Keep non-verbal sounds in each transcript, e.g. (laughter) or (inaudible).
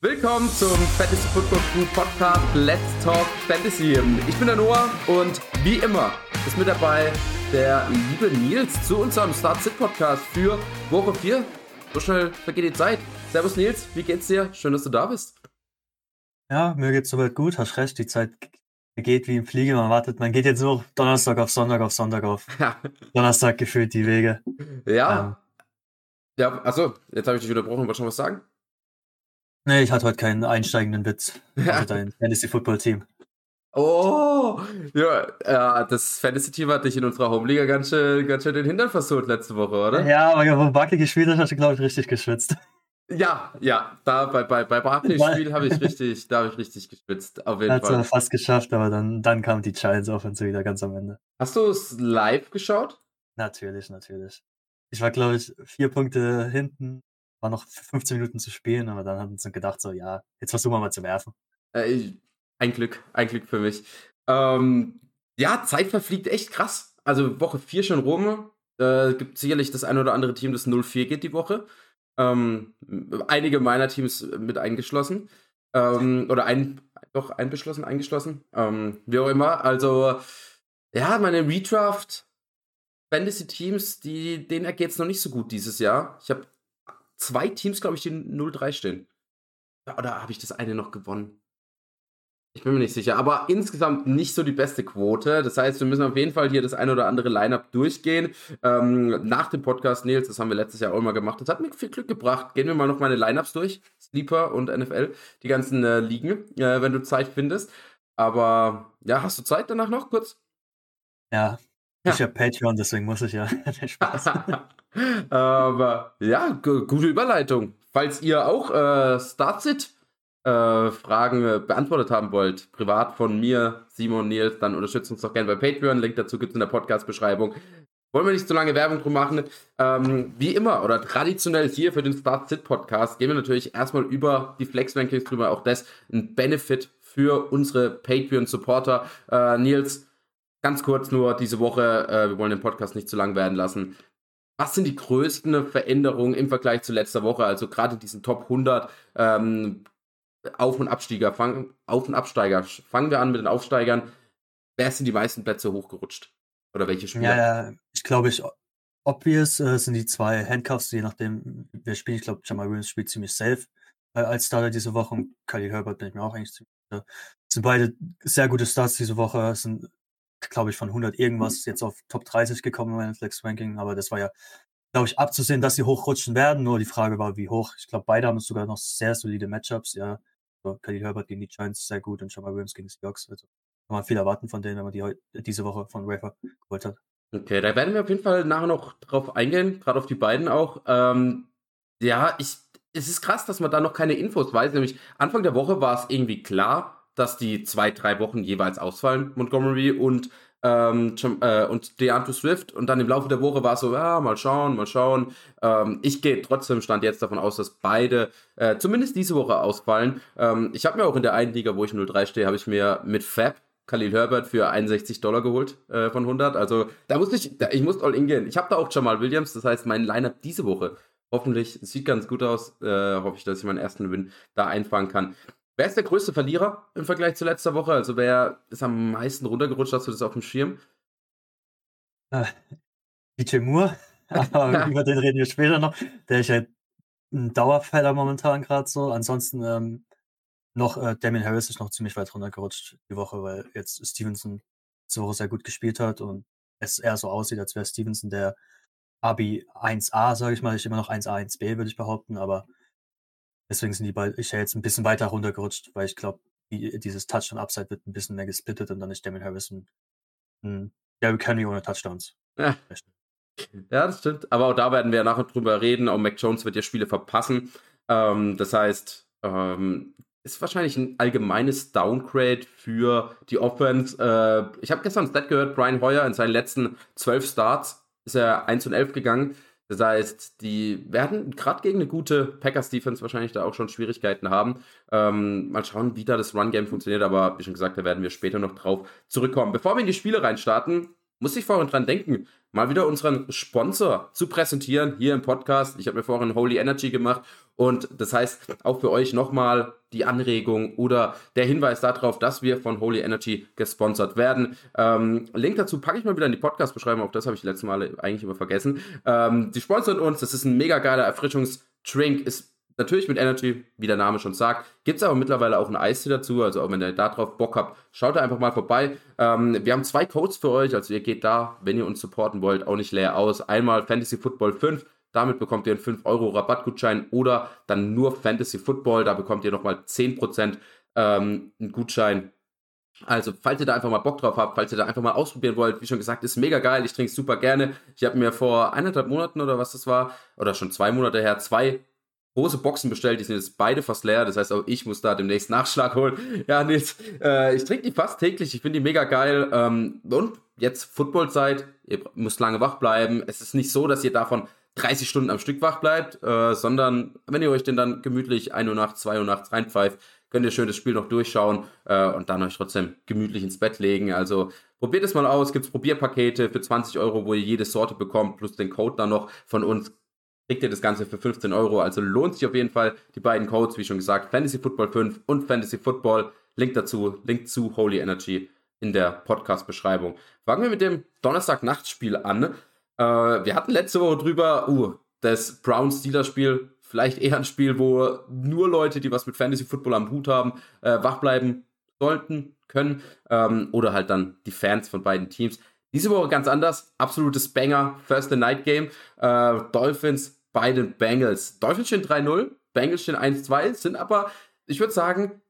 Willkommen zum Fantasy Football Crew Podcast Let's Talk Fantasy. Ich bin der Noah und wie immer ist mit dabei der liebe Nils zu unserem Start Sit Podcast für Woche 4. So schnell vergeht die Zeit. Servus Nils, wie geht's dir? Schön, dass du da bist. Ja, mir geht's soweit gut, hast recht, die Zeit geht wie im Fliege, man wartet, man geht jetzt nur Donnerstag auf Sonntag auf Sonntag auf. (laughs) Ja. Donnerstag gefühlt die Wege. Ja. Ähm, ja, achso, jetzt habe ich dich unterbrochen, wolltest du noch was sagen? Nee, ich hatte heute keinen einsteigenden Witz. Ja. (laughs) Also dein Fantasy-Football-Team. Oh, ja, ja, das Fantasy-Team hat dich in unserer Homeliga ganz schön, ganz schön den Hintern versucht letzte Woche, oder? Ja, aber wo Buckley gespielt hat, hast du, glaube ich, richtig geschwitzt. Ja, ja, da bei, bei, bei Barclays-Spiel habe ich (laughs) richtig, da habe ich richtig geschwitzt, auf jeden Hat's Fall. Hat es fast geschafft, aber dann, dann kam die Giants Offense wieder ganz am Ende. Hast du es live geschaut? Natürlich, natürlich. Ich war, glaube ich, vier Punkte hinten war noch 15 Minuten zu spielen, aber dann haben sie gedacht, so, ja, jetzt versuchen wir mal zu werfen. Äh, ein Glück, ein Glück für mich. Ähm, ja, Zeit verfliegt echt krass. Also Woche 4 schon rum. Äh, gibt sicherlich das ein oder andere Team, das 0-4 geht die Woche. Ähm, einige meiner Teams mit eingeschlossen. Ähm, oder ein, doch einbeschlossen, eingeschlossen. Ähm, wie auch immer. Also, ja, meine Redraft Fantasy-Teams, die, denen ergeht es noch nicht so gut dieses Jahr. Ich habe zwei Teams, glaube ich, die 0-3 stehen. Oder habe ich das eine noch gewonnen? Ich bin mir nicht sicher, aber insgesamt nicht so die beste Quote. Das heißt, wir müssen auf jeden Fall hier das ein oder andere Lineup durchgehen. Ähm, nach dem Podcast, Nils, das haben wir letztes Jahr auch immer gemacht. Das hat mir viel Glück gebracht. Gehen wir mal noch meine Lineups durch. Sleeper und NFL, die ganzen äh, Ligen, äh, wenn du Zeit findest. Aber ja, hast du Zeit danach noch kurz? Ja, ja. ich habe Patreon, deswegen muss ich ja. (laughs) Spaß. (laughs) Aber ja, gute Überleitung. Falls ihr auch äh, Startsit äh, Fragen äh, beantwortet haben wollt, privat von mir, Simon, Nils, dann unterstützt uns doch gerne bei Patreon. Link dazu gibt es in der Podcast-Beschreibung. Wollen wir nicht zu lange Werbung drum machen. Ähm, wie immer oder traditionell hier für den Start Sit Podcast gehen wir natürlich erstmal über die Flex Rankings drüber. Auch das ein Benefit für unsere Patreon Supporter. Äh, Nils, ganz kurz nur diese Woche, äh, wir wollen den Podcast nicht zu lang werden lassen. Was sind die größten Veränderungen im Vergleich zu letzter Woche? Also gerade diesen Top 100 ähm, Auf- und Absteiger. Fang, Auf- und Absteiger. Fangen wir an mit den Aufsteigern. Wer sind die meisten Plätze hochgerutscht? Oder welche Spieler? Ja, ich glaube, ich, obvious äh, sind die zwei Handcuffs, je nachdem, wer spielt. Ich glaube, Jamal Williams spielt ziemlich safe äh, als Starter diese Woche und Kylie Herbert bin ich mir auch eigentlich ziemlich sicher. Sind beide sehr gute Starts diese Woche. Sind glaube ich, von 100 irgendwas jetzt auf Top 30 gekommen in meinem Flex-Ranking. Aber das war ja, glaube ich, abzusehen, dass sie hochrutschen werden. Nur die Frage war, wie hoch. Ich glaube, beide haben sogar noch sehr solide Matchups. Ja, so, Khalil Herbert gegen die Giants sehr gut und Jamal Williams gegen die Seahawks. Also kann man viel erwarten von denen, wenn man die diese Woche von Rafer geholt hat. Okay, da werden wir auf jeden Fall nachher noch drauf eingehen, gerade auf die beiden auch. Ähm, ja, ich, es ist krass, dass man da noch keine Infos weiß. Nämlich Anfang der Woche war es irgendwie klar, dass die zwei, drei Wochen jeweils ausfallen, Montgomery und, ähm, äh, und DeAndre Swift. Und dann im Laufe der Woche war es so, ja, mal schauen, mal schauen. Ähm, ich gehe trotzdem Stand jetzt davon aus, dass beide äh, zumindest diese Woche ausfallen. Ähm, ich habe mir auch in der einen Liga, wo ich 0-3 stehe, habe ich mir mit Fab Khalil Herbert für 61 Dollar geholt äh, von 100. Also da musste ich, da, ich muss all in gehen. Ich habe da auch Jamal Williams, das heißt, mein Lineup diese Woche hoffentlich sieht ganz gut aus. Äh, hoffe ich, dass ich meinen ersten Win da einfangen kann. Wer ist der größte Verlierer im Vergleich zu letzter Woche? Also wer ist am meisten runtergerutscht? Hast du das auf dem Schirm? Äh, DJ Moore, (laughs) aber über den reden wir später noch. Der ist halt ein Dauerfeller momentan gerade so. Ansonsten ähm, noch äh, Damien Harris ist noch ziemlich weit runtergerutscht die Woche, weil jetzt Stevenson diese Woche sehr gut gespielt hat und es eher so aussieht, als wäre Stevenson der Abi 1A, sage ich mal. Ich immer noch 1A, 1B, würde ich behaupten, aber Deswegen sind die bei, ich ja jetzt ein bisschen weiter runtergerutscht, weil ich glaube, die, dieses Touchdown Upside wird ein bisschen mehr gesplittet und dann ist Damien Harris ein, ein Derrick Henry ohne Touchdowns. Ja. ja, das stimmt. Aber auch da werden wir nachher drüber reden. Auch Mac Jones wird ja Spiele verpassen. Ähm, das heißt, ähm, ist wahrscheinlich ein allgemeines Downgrade für die Offense. Äh, ich habe gestern ein Stat gehört, Brian Hoyer in seinen letzten zwölf Starts ist er 1 und 11 gegangen. Das heißt, die werden gerade gegen eine gute Packers-Defense wahrscheinlich da auch schon Schwierigkeiten haben. Ähm, mal schauen, wie da das Run-Game funktioniert, aber wie schon gesagt, da werden wir später noch drauf zurückkommen. Bevor wir in die Spiele reinstarten, muss ich vorhin dran denken, mal wieder unseren Sponsor zu präsentieren hier im Podcast. Ich habe mir vorhin Holy Energy gemacht und das heißt auch für euch nochmal die Anregung oder der Hinweis darauf, dass wir von Holy Energy gesponsert werden. Ähm, Link dazu packe ich mal wieder in die Podcast-Beschreibung, auch das habe ich letztes Mal eigentlich immer vergessen. Ähm, die sponsern uns, das ist ein mega geiler Erfrischungsdrink, ist Natürlich mit Energy, wie der Name schon sagt. Gibt es aber mittlerweile auch ein Eistee dazu. Also auch wenn ihr da drauf Bock habt, schaut da einfach mal vorbei. Ähm, wir haben zwei Codes für euch. Also ihr geht da, wenn ihr uns supporten wollt, auch nicht leer aus. Einmal Fantasy Football 5. Damit bekommt ihr einen 5 Euro Rabattgutschein oder dann nur Fantasy Football. Da bekommt ihr nochmal 10% ähm, einen Gutschein also, falls ihr da einfach mal Bock drauf habt, falls ihr da einfach mal ausprobieren wollt, wie schon gesagt, ist mega geil. Ich trinke es super gerne. Ich habe mir vor eineinhalb Monaten oder was das war, oder schon zwei Monate her, zwei große Boxen bestellt, die sind jetzt beide fast leer. Das heißt, auch ich muss da demnächst Nachschlag holen. Ja, Nils, äh, ich trinke die fast täglich. Ich finde die mega geil. Ähm, und jetzt Footballzeit. Ihr müsst lange wach bleiben. Es ist nicht so, dass ihr davon 30 Stunden am Stück wach bleibt, äh, sondern wenn ihr euch denn dann gemütlich 1 Uhr nachts, 2 Uhr nachts reinpfeift, könnt ihr schön das Spiel noch durchschauen äh, und dann euch trotzdem gemütlich ins Bett legen. Also probiert es mal aus. Gibt es Probierpakete für 20 Euro, wo ihr jede Sorte bekommt, plus den Code dann noch von uns kriegt ihr das Ganze für 15 Euro. Also lohnt sich auf jeden Fall die beiden Codes, wie schon gesagt, Fantasy Football 5 und Fantasy Football. Link dazu, Link zu Holy Energy in der Podcast-Beschreibung. Fangen wir mit dem Donnerstag-Nachtspiel an. Äh, wir hatten letzte Woche drüber, uh, das Brown-Steelers-Spiel, vielleicht eher ein Spiel, wo nur Leute, die was mit Fantasy Football am Hut haben, äh, wach bleiben sollten, können. Ähm, oder halt dann die Fans von beiden Teams. Diese Woche ganz anders. Absolutes Banger. First the Night Game. Äh, Dolphins bei den Bengals. Dolphins stehen 3-0, Bengals stehen 1-2, sind aber, ich würde sagen,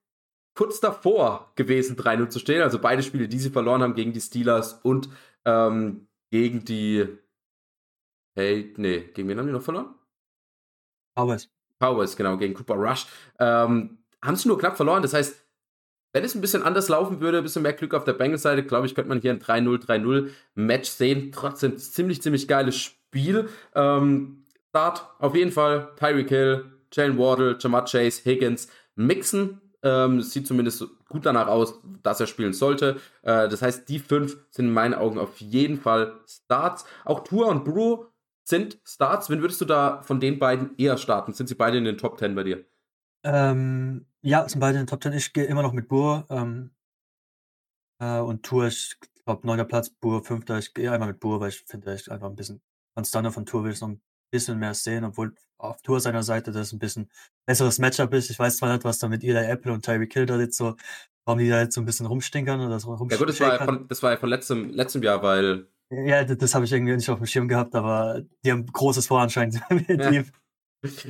kurz davor gewesen, 3-0 zu stehen. Also beide Spiele, die sie verloren haben gegen die Steelers und ähm, gegen die. Hey, nee, gegen wen haben die noch verloren? Cowboys. Cowboys, genau, gegen Cooper Rush. Ähm, haben sie nur knapp verloren. Das heißt, wenn es ein bisschen anders laufen würde, ein bisschen mehr Glück auf der Bengals-Seite, glaube ich, könnte man hier ein 3-0-3-0-Match sehen. Trotzdem ziemlich, ziemlich geiles Spiel. Ähm, Start auf jeden Fall Tyreek Hill, Jalen Wardle, Jamar Chase, Higgins, Mixen. Ähm, sieht zumindest gut danach aus, dass er spielen sollte. Äh, das heißt, die fünf sind in meinen Augen auf jeden Fall Starts. Auch Tour und Brew sind Starts. Wen würdest du da von den beiden eher starten? Sind sie beide in den Top 10 bei dir? Ähm, ja, sind beide in den Top 10. Ich gehe immer noch mit Burr. Ähm, äh, und Tour, ich glaube, neunter Platz, Burr fünfter. Ich gehe einmal mit Burr, weil ich finde, ich einfach ein bisschen konstanter von Tour will ich noch ein bisschen mehr sehen, obwohl auf Tour seiner Seite das ein bisschen besseres Matchup ist. Ich weiß zwar nicht, was da mit Eli Apple und Tyreek Hill da jetzt so, warum die da jetzt so ein bisschen rumstinkern oder so Ja gut, das war ja von, das war ja von letztem, letztem Jahr, weil. Ja, das, das habe ich irgendwie nicht auf dem Schirm gehabt, aber die haben großes Vor anscheinend. (laughs) ja.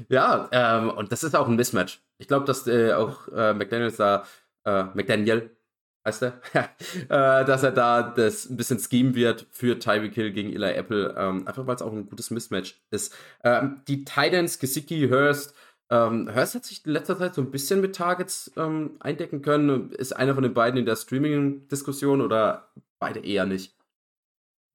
ja ähm, und das ist auch ein Mismatch. Ich glaube, dass äh, auch äh, McDaniels da, äh, McDaniel, heißt er, (laughs) äh, dass er da das ein bisschen Scheme wird für Tyreek Hill gegen Eli Apple, ähm, einfach weil es auch ein gutes Mismatch ist. Ähm, die Titans, Gesicki, Hurst, ähm, Hurst hat sich in letzter Zeit so ein bisschen mit Targets ähm, eindecken können. Ist einer von den beiden in der Streaming-Diskussion oder beide eher nicht?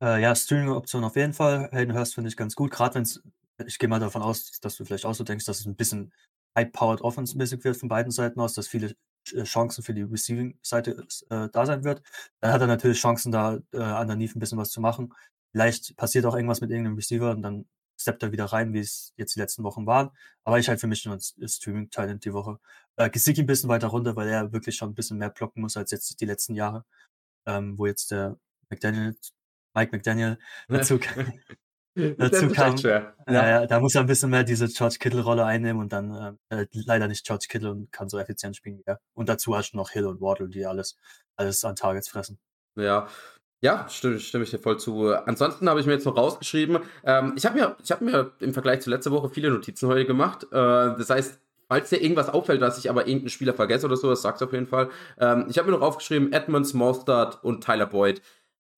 Äh, ja, Streaming-Option auf jeden Fall. Hayden Hurst finde ich ganz gut, gerade wenn es, ich gehe mal davon aus, dass du vielleicht auch so denkst, dass es ein bisschen high-powered offense-mäßig wird von beiden Seiten aus, dass viele äh, Chancen für die Receiving-Seite äh, da sein wird. Dann hat er natürlich Chancen, da äh, underneath ein bisschen was zu machen. Vielleicht passiert auch irgendwas mit irgendeinem Receiver und dann steppt er wieder rein, wie es jetzt die letzten Wochen waren. Aber ich halt für mich nur als Streaming-Talent die Woche. Äh, Gesicki ein bisschen weiter runter, weil er wirklich schon ein bisschen mehr blocken muss als jetzt die letzten Jahre, ähm, wo jetzt der McDaniel, Mike McDaniel dazu, (laughs) dazu kam. Ja. Ja, da muss er ein bisschen mehr diese George Kittle-Rolle einnehmen und dann äh, äh, leider nicht George Kittle und kann so effizient spielen wie er. Und dazu hast du noch Hill und Waddle, die alles, alles an Targets fressen. Ja, ja, stimme, stimme ich dir voll zu. Ansonsten habe ich mir jetzt noch rausgeschrieben. Ähm, ich habe mir, hab mir im Vergleich zu letzter Woche viele Notizen heute gemacht. Äh, das heißt, falls dir irgendwas auffällt, dass ich aber irgendeinen Spieler vergesse oder sowas, sag's auf jeden Fall. Ähm, ich habe mir noch aufgeschrieben, Edmonds, Mostard und Tyler Boyd.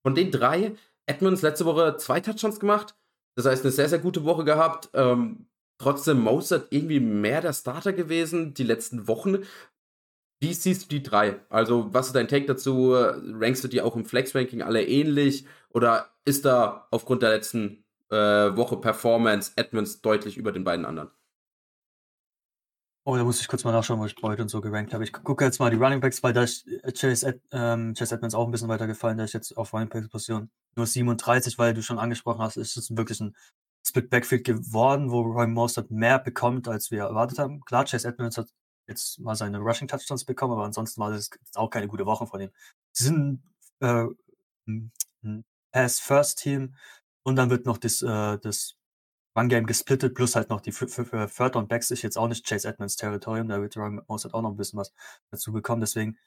Von den drei, Edmonds letzte Woche zwei Touchdowns gemacht. Das heißt, eine sehr, sehr gute Woche gehabt. Ähm, trotzdem Mostert irgendwie mehr der Starter gewesen die letzten Wochen. Wie siehst du die drei? Also, was ist dein Take dazu? Rankst du die auch im Flex-Ranking alle ähnlich? Oder ist da aufgrund der letzten äh, Woche Performance Edmonds deutlich über den beiden anderen? Oh, da muss ich kurz mal nachschauen, wo ich Boyd und so gerankt habe. Ich gucke jetzt mal die Running Backs, weil da ist äh, Chase, Ed, ähm, Chase Edmonds auch ein bisschen weiter gefallen, da ist jetzt auf Running Backs Position nur 37, weil du schon angesprochen hast, ist es wirklich ein Split Backfield geworden, wo Roy Mostert mehr bekommt, als wir erwartet haben. Klar, Chase Edmonds hat jetzt mal seine Rushing Touchdowns bekommen, aber ansonsten war das auch keine gute Woche von ihm. Sie sind äh, ein Pass-First-Team und dann wird noch das, äh, das Run-Game gesplittet, plus halt noch die Third und Backs ist jetzt auch nicht Chase Edmonds Territorium, da wird Roy Mostert auch noch ein bisschen was dazu bekommen, deswegen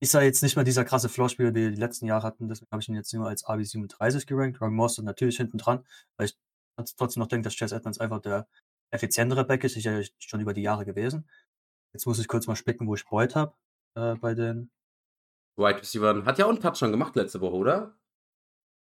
ist er jetzt nicht mehr dieser krasse Floor-Spieler, den wir die letzten Jahre hatten, deswegen habe ich ihn jetzt nur als AB37 gerankt. Roy Mostert natürlich hinten dran, weil ich trotzdem noch denke, dass Chase Edmonds einfach der effizientere Back ist, ist ja schon über die Jahre gewesen. Jetzt muss ich kurz mal spicken, wo ich Boyd habe äh, bei den Wide Receiver. Hat ja auch einen Touchdown gemacht letzte Woche, oder?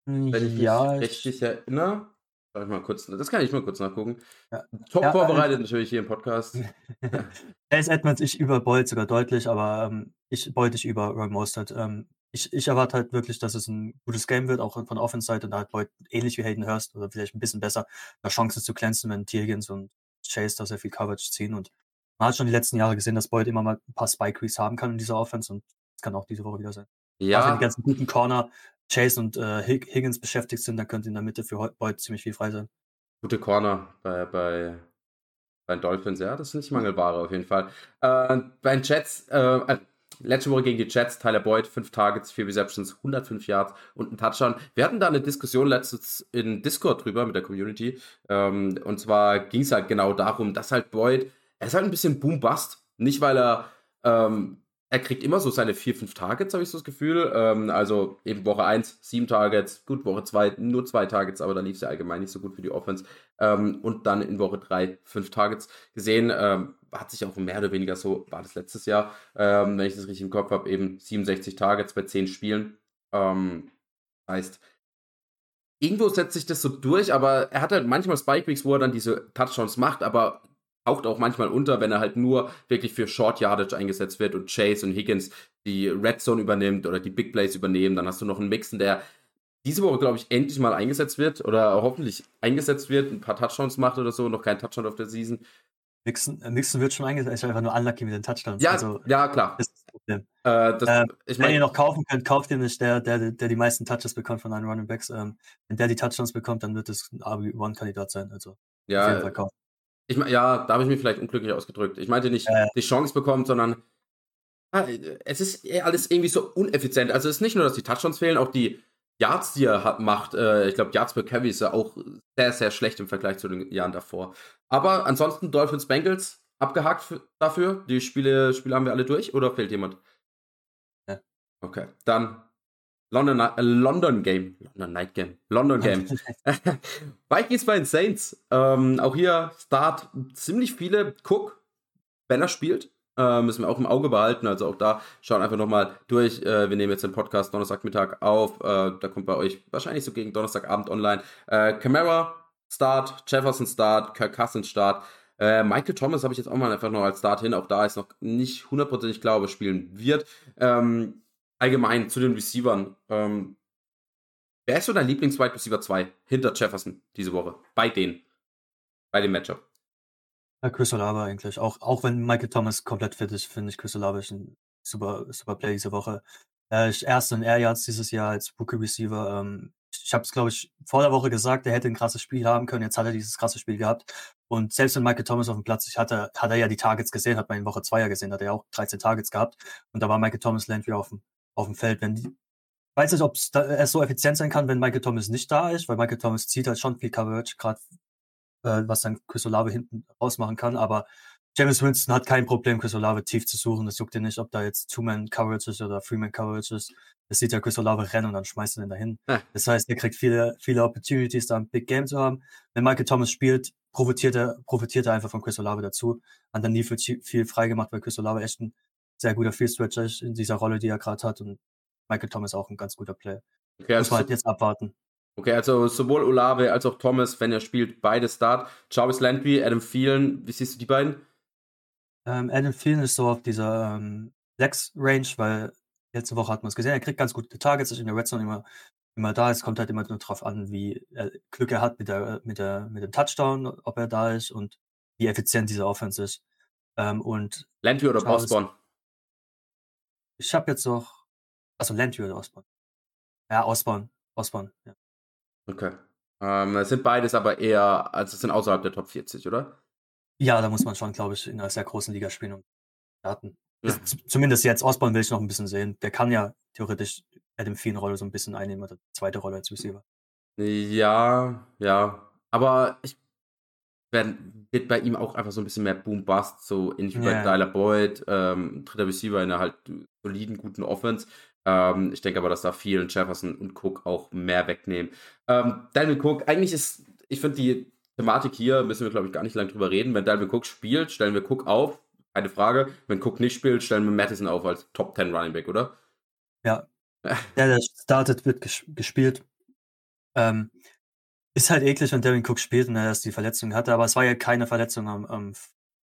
Wenn ich mich ja, richtig erinnere. Mal kurz, das kann ich mal kurz nachgucken. Ja. Top Ja, vorbereitet (laughs) natürlich hier im Podcast. (laughs) Chase Edmonds, ich über Boyd sogar deutlich, aber ähm, ich Boyd ich über Roy Mostert. Ähm, ich, ich erwarte halt wirklich, dass es ein gutes Game wird, auch von der Offense-Seite. Und da hat Boyd ähnlich wie Hayden Hurst oder vielleicht ein bisschen besser, da Chancen zu glänzen, wenn Tiergens und Chase da sehr viel Coverage ziehen. Und man hat schon die letzten Jahre gesehen, dass Boyd immer mal ein paar Spike-Reads haben kann in dieser Offense und das kann auch diese Woche wieder sein. Ja, die ganzen guten Corner Chase und äh, Hig- Higgins beschäftigt sind, dann könnte in der Mitte für Boyd ziemlich viel frei sein. gute Corner bei, bei, bei Dolphins, ja, das sind nicht Mangelware auf jeden Fall. Äh, bei den Jets, äh, äh, letzte Woche gegen die Jets, Tyler Boyd, 5 Targets, 4 Receptions, 105 Yards und ein Touchdown. Wir hatten da eine Diskussion letztens in Discord drüber mit der Community. Ähm, und zwar ging es halt genau darum, dass halt Boyd, er ist halt ein bisschen Boom-Bust. Nicht, weil er, ähm, er kriegt immer so seine 4, 5 Targets, habe ich so das Gefühl. Ähm, also eben Woche 1, 7 Targets, gut, Woche 2, nur 2 Targets, aber da lief es ja allgemein nicht so gut für die Offense. Ähm, und dann in Woche 3, 5 Targets gesehen. Ähm, hat sich auch mehr oder weniger so, war das letztes Jahr, ähm, wenn ich das richtig im Kopf habe, eben 67 Targets bei 10 Spielen. Ähm, heißt, irgendwo setzt sich das so durch, aber er hat halt manchmal Spike Weeks, wo er dann diese Touchdowns macht, aber taucht auch manchmal unter, wenn er halt nur wirklich für Short Yardage eingesetzt wird und Chase und Higgins die Red Zone übernimmt oder die Big Plays übernehmen. Dann hast du noch einen Mixen, der diese Woche, glaube ich, endlich mal eingesetzt wird oder hoffentlich eingesetzt wird, ein paar Touchdowns macht oder so, noch kein Touchdown auf der Season. Mixon, äh, Mixon wird schon eingesetzt, ist einfach nur unlucky mit den Touchdowns. Ja, also, ja, klar. das ist das Problem. Äh, das, Ähm, ich Wenn ihr noch kaufen könnt, kauft ihr nicht der, der, der die meisten Touches bekommt von einem Running Backs. Ähm, wenn der die Touchdowns bekommt, dann wird es ein RB1-Kandidat sein. Also auf jeden Fall ja, kaufen. Ich, ja, da habe ich mich vielleicht unglücklich ausgedrückt. Ich meinte nicht die Chance bekommt, sondern ja, es ist eher alles irgendwie so uneffizient. Also es ist nicht nur, dass die Touchdowns fehlen, auch die Yards, die er hat, macht. Äh, ich glaube, Yards per Carry ist ja auch sehr, sehr schlecht im Vergleich zu den Jahren davor. Aber ansonsten Dolphins Bengals abgehakt für, dafür. Die Spiele, Spiele haben wir alle durch oder fehlt jemand? Ja. Okay, dann London, äh, London Game. London Night Game. London Game. (laughs) (laughs) Vikings bei den Saints. Ähm, auch hier Start ziemlich viele. Cook, wenn er spielt, äh, müssen wir auch im Auge behalten. Also auch da schauen einfach nochmal durch. Äh, wir nehmen jetzt den Podcast Donnerstagmittag auf. Äh, da kommt bei euch wahrscheinlich so gegen Donnerstagabend online. Äh, Camara Start, Jefferson Start, Kirk Cousins Start. Äh, Michael Thomas habe ich jetzt auch mal einfach noch als Start hin. Auch da ist noch nicht hundertprozentig klar, ob er spielen wird. Ähm, allgemein zu den Receivern. Ähm, wer ist so dein Lieblings-Wide Receiver 2 hinter Jefferson diese Woche? Bei denen. Bei dem Matchup. Ja, Chris Olave eigentlich. Auch, auch wenn Michael Thomas komplett fit ist, finde ich Chris Olave ist ein super, super Play diese Woche. Äh, ich erste in Air Yards dieses Jahr als Rookie Receiver. Ähm, ich habe es, glaube ich, vor der Woche gesagt, er hätte ein krasses Spiel haben können. Jetzt hat er dieses krasse Spiel gehabt. Und selbst wenn Michael Thomas auf dem Platz ist, hat er, hat er ja die Targets gesehen, hat man in Woche 2 ja gesehen, hat er ja auch 13 Targets gehabt. Und da war Michael Thomas Landry auf dem, auf dem Feld. Wenn die, ich weiß nicht, ob er so effizient sein kann, wenn Michael Thomas nicht da ist, weil Michael Thomas zieht halt schon viel Coverage, gerade äh, was dann Chris Olave hinten ausmachen kann. Aber James Winston hat kein Problem, Chris Olave tief zu suchen. Das juckt ihn nicht, ob da jetzt Two-Man-Coverage ist oder Three-Man-Coverage ist. Das sieht ja Chris Olave rennen und dann schmeißt er den dahin. Ja. Das heißt, er kriegt viele, viele Opportunities, da ein Big Game zu haben. Wenn Michael Thomas spielt, profitiert er, profitiert er einfach von Chris Olave dazu. Hat dann nie viel, viel freigemacht, weil Chris Olave echt ein sehr guter Field-Stretcher ist in dieser Rolle, die er gerade hat. Und Michael Thomas auch ein ganz guter Player. Okay, Muss also, man halt jetzt abwarten. okay, also sowohl Olave als auch Thomas, wenn er spielt, beide Start. Jarvis Landry, Adam Thielen, wie siehst du die beiden? Ähm, Adam Thielen ist so auf dieser ähm, Flex-Range, weil letzte Woche hat man es gesehen, er kriegt ganz gute Targets, ist in der Red Zone immer, immer da. Es kommt halt immer nur drauf an, wie er Glück er hat mit, der, mit, der, mit dem Touchdown, ob er da ist und wie effizient dieser Offense ist. Ähm, und Landry oder Osborne? Ich habe jetzt noch, also Landry oder Osborne? Ja, Osborne. Osborne, ja. Okay. Ähm, es sind beides aber eher, also es sind außerhalb der Top 40, oder? Ja, da muss man schon, glaube ich, in einer sehr großen Liga spielen und starten. Ja. Zumindest jetzt, Osborne will ich noch ein bisschen sehen. Der kann ja theoretisch Adam Thielen-Rolle so ein bisschen einnehmen oder die zweite Rolle als Receiver. Ja, ja. Aber ich werden, wird bei ihm auch einfach so ein bisschen mehr Boom-Bust, so ähnlich wie bei Ja. Tyler Boyd, ähm, dritter Receiver in einer halt soliden, guten Offense. Ähm, ich denke aber, dass da vielen Jefferson und Cook auch mehr wegnehmen. Ähm, Dalvin Cook, eigentlich ist, ich finde die Thematik hier, müssen wir glaube ich gar nicht lange drüber reden. Wenn Dalvin Cook spielt, stellen wir Cook auf, keine Frage. Wenn Cook nicht spielt, stellen wir Madison auf als Top 10 Running Back, oder? Der, (laughs) der startet, wird ges gespielt. Ähm, ist halt eklig, wenn Devin Cook spielt und er erst die Verletzung hatte, aber es war ja keine Verletzung am, am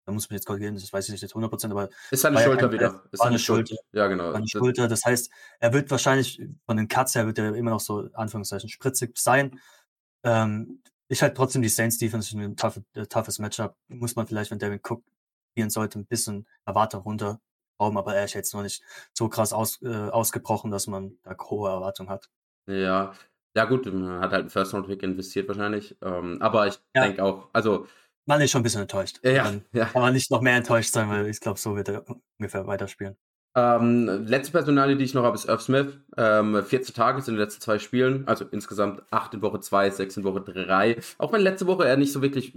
da muss man jetzt korrigieren, das weiß ich nicht 100%, aber Ist seine Schulter kein- wieder. Ist seine eine Schulter. Ja, genau. Das- Schulter. Das heißt, er wird wahrscheinlich von den Cuts her wird er immer noch so, Anführungszeichen, spritzig sein. Ähm, ich halt trotzdem die Saints Defense ein tough, äh, toughes Matchup. Muss man vielleicht, wenn Devin Cook spielen sollte, ein bisschen Erwartung runterschrauben, aber er ist jetzt noch nicht so krass aus, äh, ausgebrochen, dass man da hohe Erwartungen hat. Ja, ja gut, man hat halt einen First Round Pick investiert wahrscheinlich. Ähm, aber ich Ja. denke auch, also Man ist schon ein bisschen enttäuscht. ja, Dann (laughs) ja. kann man nicht noch mehr enttäuscht sein, weil ich glaube, so wird er ungefähr weiterspielen. Ähm, letzte Personalie, die ich noch habe, ist Irv Smith. Ähm, 14 Tage in den letzten zwei Spielen, also insgesamt 8 in Woche 2, 6 in Woche 3. Auch wenn letzte Woche er nicht so wirklich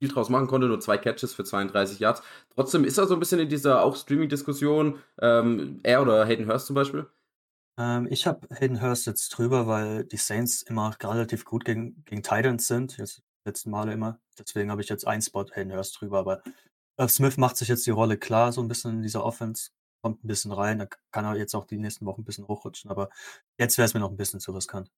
viel draus machen konnte, nur zwei Catches für 32 Yards. Trotzdem ist er so ein bisschen in dieser auch Streaming-Diskussion. Ähm, er oder Hayden Hurst zum Beispiel. Ähm, ich habe Hayden Hurst jetzt drüber, weil die Saints immer relativ gut gegen, gegen Titans sind. Jetzt letzten Male immer. Deswegen habe ich jetzt einen Spot Hayden Hurst drüber. Aber Irv Smith macht sich jetzt die Rolle klar, so ein bisschen in dieser Offense. Kommt ein bisschen rein. Da kann er jetzt auch die nächsten Wochen ein bisschen hochrutschen. Aber jetzt wäre es mir noch ein bisschen zu riskant.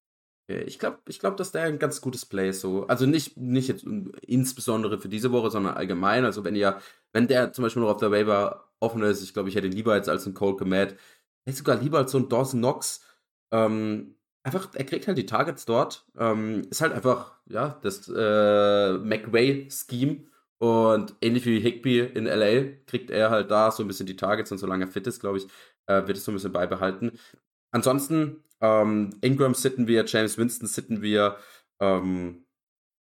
Äh, Ich glaube, ich glaub, dass der ein ganz gutes Play ist. So. Also nicht, nicht jetzt insbesondere für diese Woche, sondern allgemein. Also wenn ihr, wenn der zum Beispiel noch auf der Waiver offen ist, ich glaube, ich hätte ihn lieber jetzt als einen Cole Komet, hätte sogar lieber als so einen Dawson Knox. Ähm, einfach, er kriegt halt die Targets dort. Ähm, ist halt einfach, ja, das äh, McWay-Scheme. Und ähnlich wie Higby in LA kriegt er halt da so ein bisschen die Targets und solange er fit ist, glaube ich, äh, wird es so ein bisschen beibehalten. Ansonsten, ähm, Ingram sitten wir, James Winston sitten wir. Ähm,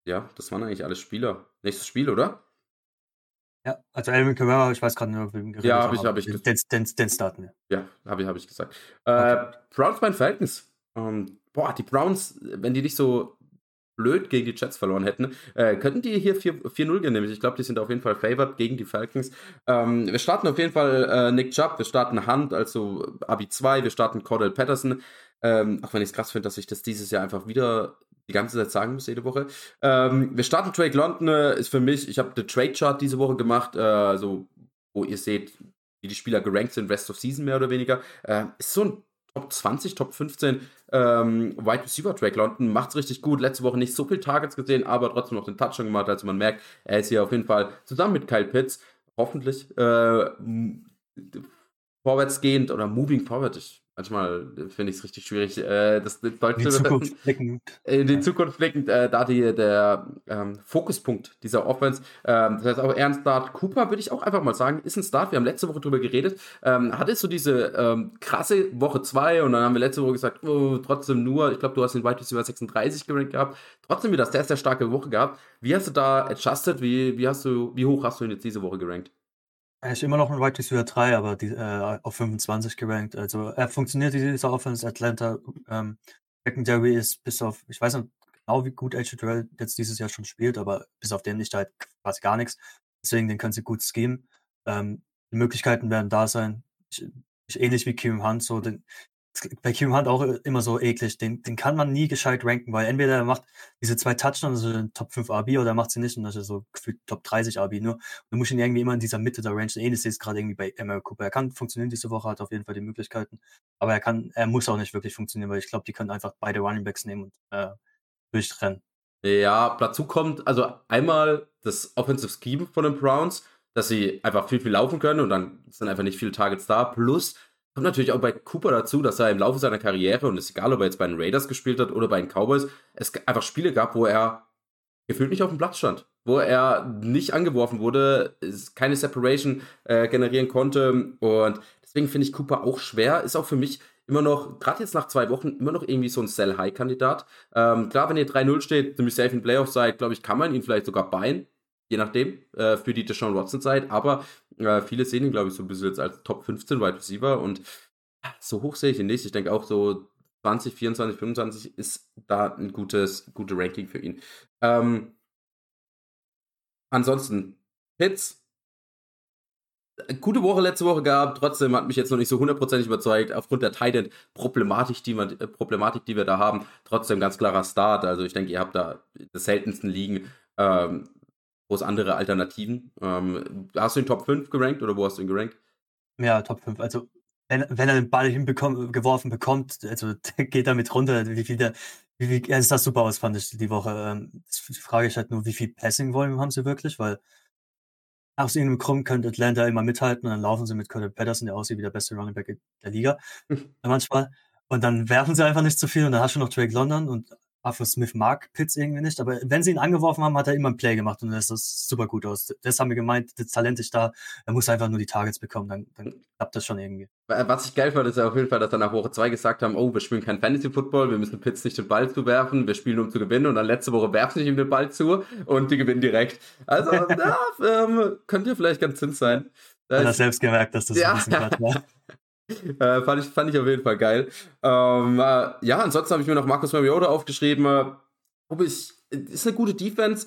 ja, das waren eigentlich alle Spieler. Nächstes Spiel, oder? Ja, also Alvin Kamara, ich weiß gerade nicht, ob wir ihn geredet Ja, hab haben, ich- aber hab ich den, den, den, starten wir. Ja, habe ich, hab ich gesagt. Äh, Okay. Browns bei den Falcons. Ähm, boah, die Browns, wenn die nicht so blöd gegen die Jets verloren hätten, äh, könnten die hier 4 4-0 gehen, nämlich. Ich glaube, die sind auf jeden Fall favored gegen die Falcons. Ähm, wir starten auf jeden Fall äh, Nick Chubb, wir starten Hunt, also Abi 2, wir starten Cordell Patterson. Ähm, auch wenn ich es krass finde, dass ich das dieses Jahr einfach wieder die ganze Zeit sagen muss, jede Woche. Ähm, wir starten Drake London, äh, ist für mich, ich habe den Trade-Chart diese Woche gemacht, äh, also wo ihr seht, wie die Spieler gerankt sind, Rest of Season mehr oder weniger. Äh, ist so ein Top 20, Top 15 ähm, Wide Receiver Drake London. Macht's richtig gut. Letzte Woche nicht so viel Targets gesehen, aber trotzdem noch den Touchdown gemacht. Also man merkt, er ist hier auf jeden Fall zusammen mit Kyle Pitts hoffentlich äh, vorwärtsgehend oder moving forward. Ich, manchmal finde ich es richtig schwierig, äh, das In die Zukunft (laughs) blicken. in die Zukunft blickend, äh, da die, der ähm, Fokuspunkt dieser Offense. Ähm, das heißt auch eher ein Start. Cooper würde ich auch einfach mal sagen, ist ein Start. Wir haben letzte Woche drüber geredet. Ähm, hatte so diese ähm, krasse Woche 2 und dann haben wir letzte Woche gesagt, oh, trotzdem nur, ich glaube, du hast den Wide Receiver 36 gerankt gehabt. Trotzdem wieder sehr, sehr starke Woche gehabt. Wie hast du da adjusted? Wie, wie, hast du, wie hoch hast du ihn jetzt diese Woche gerankt? Er ist immer noch ein Wide Receiver 3, aber die, äh, auf 25 gerankt. Also er funktioniert dieser Offense. Atlanta ähm, Secondary ist bis auf, ich weiß nicht genau, wie gut AJ Terrell jetzt dieses Jahr schon spielt, aber bis auf den nicht halt quasi gar nichts. Deswegen, den können sie gut schemen. Ähm, die Möglichkeiten werden da sein. Ich, ich, ähnlich wie Kim Hunt, so den, bei Kim Hunt auch immer so eklig. Den, den kann man nie gescheit ranken, weil entweder er macht diese zwei Touchdowns, also den Top 5 AB, oder er macht sie nicht und das ist so gefühlt Top 30 AB nur. Du musst ihn irgendwie immer in dieser Mitte der Range. Ähnlich ist es gerade irgendwie bei Emma Cooper. Er kann funktionieren diese Woche, hat auf jeden Fall die Möglichkeiten. Aber er kann, er muss auch nicht wirklich funktionieren, weil ich glaube, die können einfach beide Running Backs nehmen und äh, durchtrennen. Ja, dazu kommt also einmal das Offensive Scheme von den Browns, dass sie einfach viel, viel laufen können und dann sind einfach nicht viele Targets da. Plus kommt natürlich auch bei Cooper dazu, dass er im Laufe seiner Karriere, und es ist egal, ob er jetzt bei den Raiders gespielt hat oder bei den Cowboys, es einfach Spiele gab, wo er gefühlt nicht auf dem Platz stand. wo er nicht angeworfen wurde, keine Separation äh, generieren konnte. Und deswegen finde ich Cooper auch schwer. Ist auch für mich immer noch, gerade jetzt nach zwei Wochen, immer noch irgendwie so ein Sell-High-Kandidat. Ähm, klar, wenn ihr 3-0 steht, ziemlich safe in Playoffs seid, glaube ich, kann man ihn vielleicht sogar beien. Je nachdem, äh, für die Deshaun Watson-Zeit. Aber äh, viele sehen ihn, glaube ich, so ein bisschen jetzt als Top 15 Wide Receiver. Und so hoch sehe ich ihn nicht. Ich denke auch so 20, 24, 25 ist da ein gutes, gute Ranking für ihn. Ähm, ansonsten, Hits. Gute Woche letzte Woche gehabt, trotzdem hat mich jetzt noch nicht so hundertprozentig überzeugt, aufgrund der Titan-Problematik, die, äh, Problematik, die wir da haben. Trotzdem ganz klarer Start. Also ich denke, ihr habt da das seltensten liegen, ähm, wo es andere Alternativen. Ähm, hast du ihn Top 5 gerankt oder wo hast du ihn gerankt? Ja, Top 5. Also wenn, wenn er den Ball hingeworfen bekommt, also (laughs) geht damit runter, wie viel der, wie viel, es sah super aus, fand ich die Woche. Ähm, die Frage ist halt nur, wie viel Passing-Volume haben sie wirklich, weil aus irgendeinem Grund könnte Atlanta immer mithalten und dann laufen sie mit Curtis Patterson, der aussieht wie der beste Running Back der Liga, manchmal. Und dann werfen sie einfach nicht zu viel und dann hast du noch Drake London und Arthur Smith mag Pitts irgendwie nicht, aber wenn sie ihn angeworfen haben, hat er immer ein Play gemacht und das sieht super gut aus. Das haben wir gemeint, das Talent ist da, er muss einfach nur die Targets bekommen, dann, dann klappt das schon irgendwie. Was ich geil fand, ist ja auf jeden Fall, dass dann nach Woche 2 gesagt haben, oh, wir spielen kein Fantasy Football, wir müssen Pitts nicht den Ball zuwerfen, wir spielen um zu gewinnen und dann letzte Woche werfen sie ihm den Ball zu und die gewinnen direkt. Also, (laughs) ja, ähm, könnte vielleicht ganz zins sein. Hat er selbst gemerkt, dass das ja. ein bisschen war. (laughs) Äh, fand, ich, fand ich auf jeden Fall geil. Ähm, äh, ja, ansonsten habe ich mir noch Marcus Mariota aufgeschrieben. Äh, ob ich, ist eine gute Defense,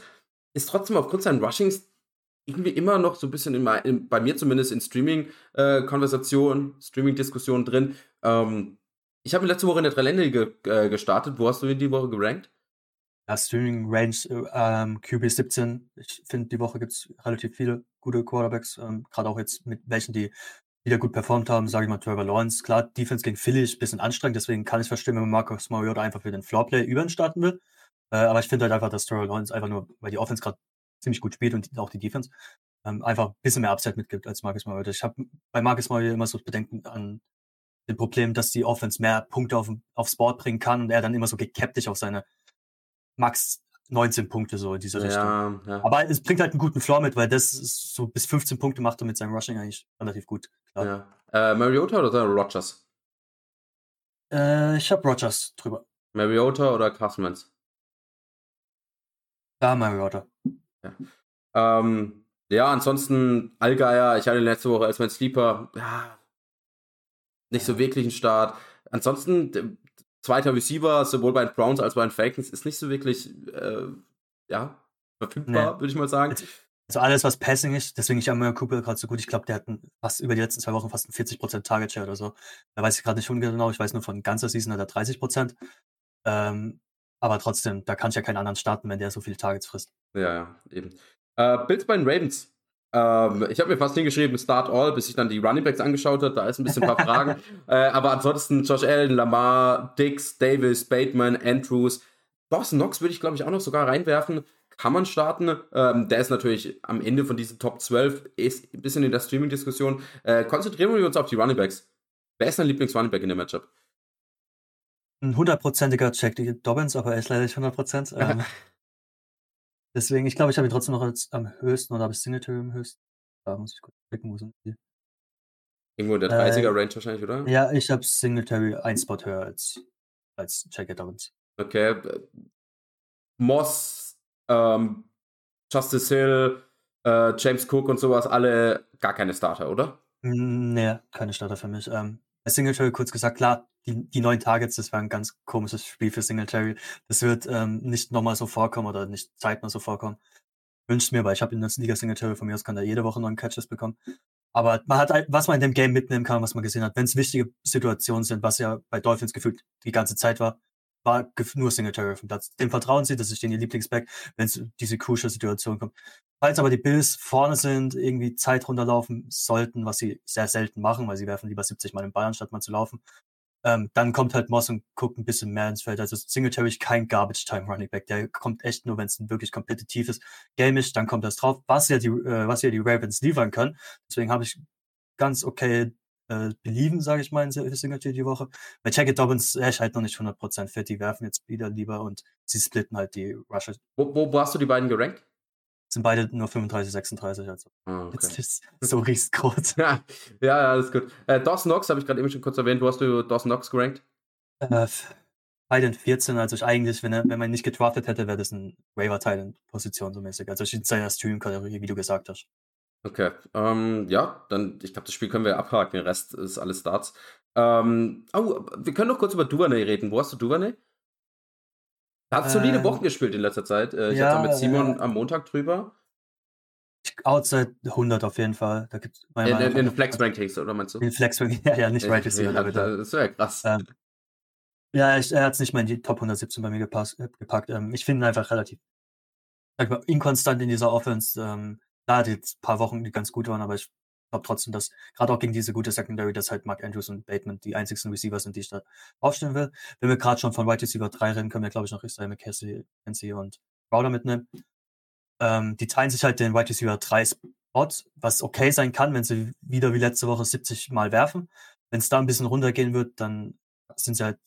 ist trotzdem aufgrund seinen Rushings irgendwie immer noch so ein bisschen in, in, bei mir zumindest in Streaming-Konversationen, äh, Streaming-Diskussionen drin. Ähm, ich habe letzte Woche in der Dreilände ge äh, gestartet. Wo hast du die Woche gerankt? Ja, Streaming Range ähm, QB 17. Ich finde, die Woche gibt es relativ viele gute Quarterbacks, ähm, gerade auch jetzt mit welchen, die wieder gut performt haben, sage ich mal, Trevor Lawrence. Klar, Defense gegen Philly ist ein bisschen anstrengend, deswegen kann ich verstehen, wenn man Marcus Mariota einfach für den Floorplay über ihn starten will. Äh, aber ich finde halt einfach, dass Trevor Lawrence einfach nur, weil die Offense gerade ziemlich gut spielt und auch die Defense, ähm, einfach ein bisschen mehr Upside mitgibt als Marcus Mariota. Ich habe bei Marcus Mariota immer so Bedenken an dem Problem, dass die Offense mehr Punkte auf, aufs Board bringen kann und er dann immer so gekappt auf seine Max 19 Punkte so in dieser Richtung. Ja. Aber es bringt halt einen guten Floor mit, weil das so bis 15 Punkte macht er mit seinem Rushing eigentlich relativ gut. Ja. Äh, Mariota oder Rogers? Äh, ich habe Rogers drüber. Mariota oder Carson Wentz? Ja, Mariota. Ja. Ähm, ja, ansonsten Allgeier, ich hatte letzte Woche als mein Sleeper, ja, nicht so wirklich ein Start. Ansonsten, zweiter Receiver, sowohl bei den Browns als auch bei den Falcons, ist nicht so wirklich, äh, ja, verfügbar, nee. würde ich mal sagen. Also alles, was Passing ist, deswegen ich Amir Cooper gerade so gut. Ich glaube, der hat fast über die letzten zwei Wochen fast ein 40% Target Share oder so. Da weiß ich gerade nicht genau. Ich weiß nur von ganzer Season hat er 30%. Ähm, aber trotzdem, da kann ich ja keinen anderen starten, wenn der so viele Targets frisst. Ja, ja, eben. Äh, Bills bei den Ravens. Ähm, ich habe mir fast hingeschrieben, Start All, bis ich dann die Running Backs angeschaut habe. Da ist ein bisschen ein paar Fragen. (laughs) Äh, aber ansonsten Josh Allen, Lamar, Dix, Davis, Bateman, Andrews. Dawson Knox würde ich, glaube ich, auch noch sogar reinwerfen. Kann man starten. Ähm, der ist natürlich am Ende von diesen Top 12, ist ein bisschen in der Streaming-Diskussion. Äh, konzentrieren wir uns auf die Running Backs. Wer ist dein Lieblings-Running Back in dem Matchup? Ein hundertprozentiger Check, die Dobbins, aber er ist leider nicht 100%. (laughs) Ähm, deswegen, ich glaube, ich habe ihn trotzdem noch als, am höchsten oder habe ich Singletary am höchsten. Da muss ich kurz checken, wo sind die. Irgendwo in der 30er Range wahrscheinlich, oder? Ja, ich habe Singletary ein Spot höher als, als J.K. Dobbins. Okay. Moss, ähm, Justice Hill, äh, James Cook und sowas, alle gar keine Starter, oder? Nee, keine Starter für mich. Ähm, Singletary kurz gesagt, klar, die, die neuen Targets, das war ein ganz komisches Spiel für Singletary. Das wird ähm, nicht nochmal so vorkommen oder nicht zeitnah so vorkommen. Wünscht mir, weil ich habe in der Liga Singletary von mir aus kann er jede Woche neuen Catches bekommen. Aber man hat, was man in dem Game mitnehmen kann, was man gesehen hat, wenn es wichtige Situationen sind, was ja bei Dolphins gefühlt die ganze Zeit war, war nur Singletary auf dem Platz. Dem vertrauen sie, das ist den ihr Lieblingsback, wenn es diese crucial Situation kommt. Falls aber die Bills vorne sind, irgendwie Zeit runterlaufen sollten, was sie sehr selten machen, weil sie werfen lieber 70 Mal den Ball, anstatt mal zu laufen, ähm, dann kommt halt Moss und guckt ein bisschen mehr ins Feld. Also Singletary ist kein Garbage-Time-Running Back. Der kommt echt nur, wenn es ein wirklich kompetitives Game ist, dann kommt das drauf, was ja die, äh, was ja die Ravens liefern können. Deswegen habe ich ganz okay äh, belieben, sage ich mal, in Singletary die Woche. Bei Jacket Dobbins er ist halt noch nicht 100% fit. Die werfen jetzt wieder lieber und sie splitten halt die Rusher. Wo, wo, wo hast du die beiden gerankt? Sind beide nur 35, 36. Also Ah, okay. jetzt ist so riesengroß. (laughs) Ja, ja, alles gut. Äh, Dawson Knox habe ich gerade eben schon kurz erwähnt. Wo hast du Dawson Knox gerankt? Äh, Titan 14, also ich eigentlich, wenn, er, wenn man ihn nicht gedraftet hätte, wäre das ein waiver titan position so mäßig. Also in seiner Stream-Kategorie, wie du gesagt hast. Okay, ähm, ja, dann, ich glaube, das Spiel können wir abhaken. Der Rest ist alles Starts. Ähm, oh, wir können noch kurz über Duvernay reden. Wo hast du Duvernay? Hat solide Ähm, Wochen gespielt in letzter Zeit. Äh, ich ja, hatte da mit Simon äh, am Montag drüber. Outside 100 auf jeden Fall. Da gibt's In, in, in Flex (laughs) Rankings, oder meinst du? In Flex, (laughs) ja, ja, nicht Right Receiver. ja, das ja krass. Ähm, Ja, ich, er hat es nicht mal in die Top 117 bei mir gepasst, äh, gepackt. Ähm, ich finde ihn einfach relativ sag mal, inkonstant in dieser Offense. Ähm, da hat jetzt ein paar Wochen, die ganz gut waren, aber ich glaube trotzdem, dass gerade auch gegen diese gute Secondary, dass halt Mark Andrews und Bateman die einzigsten Receiver sind, die ich da aufstellen will. Wenn wir gerade schon von Wide Receiver 3 reden, können wir, glaube ich, noch Israel McKenzie McKenzie und Crowder mitnehmen. Ähm, die teilen sich halt den Wide Receiver 3 Spot, was okay sein kann, wenn sie wieder wie letzte Woche 70 Mal werfen. Wenn es da ein bisschen runtergehen wird, dann sind sie halt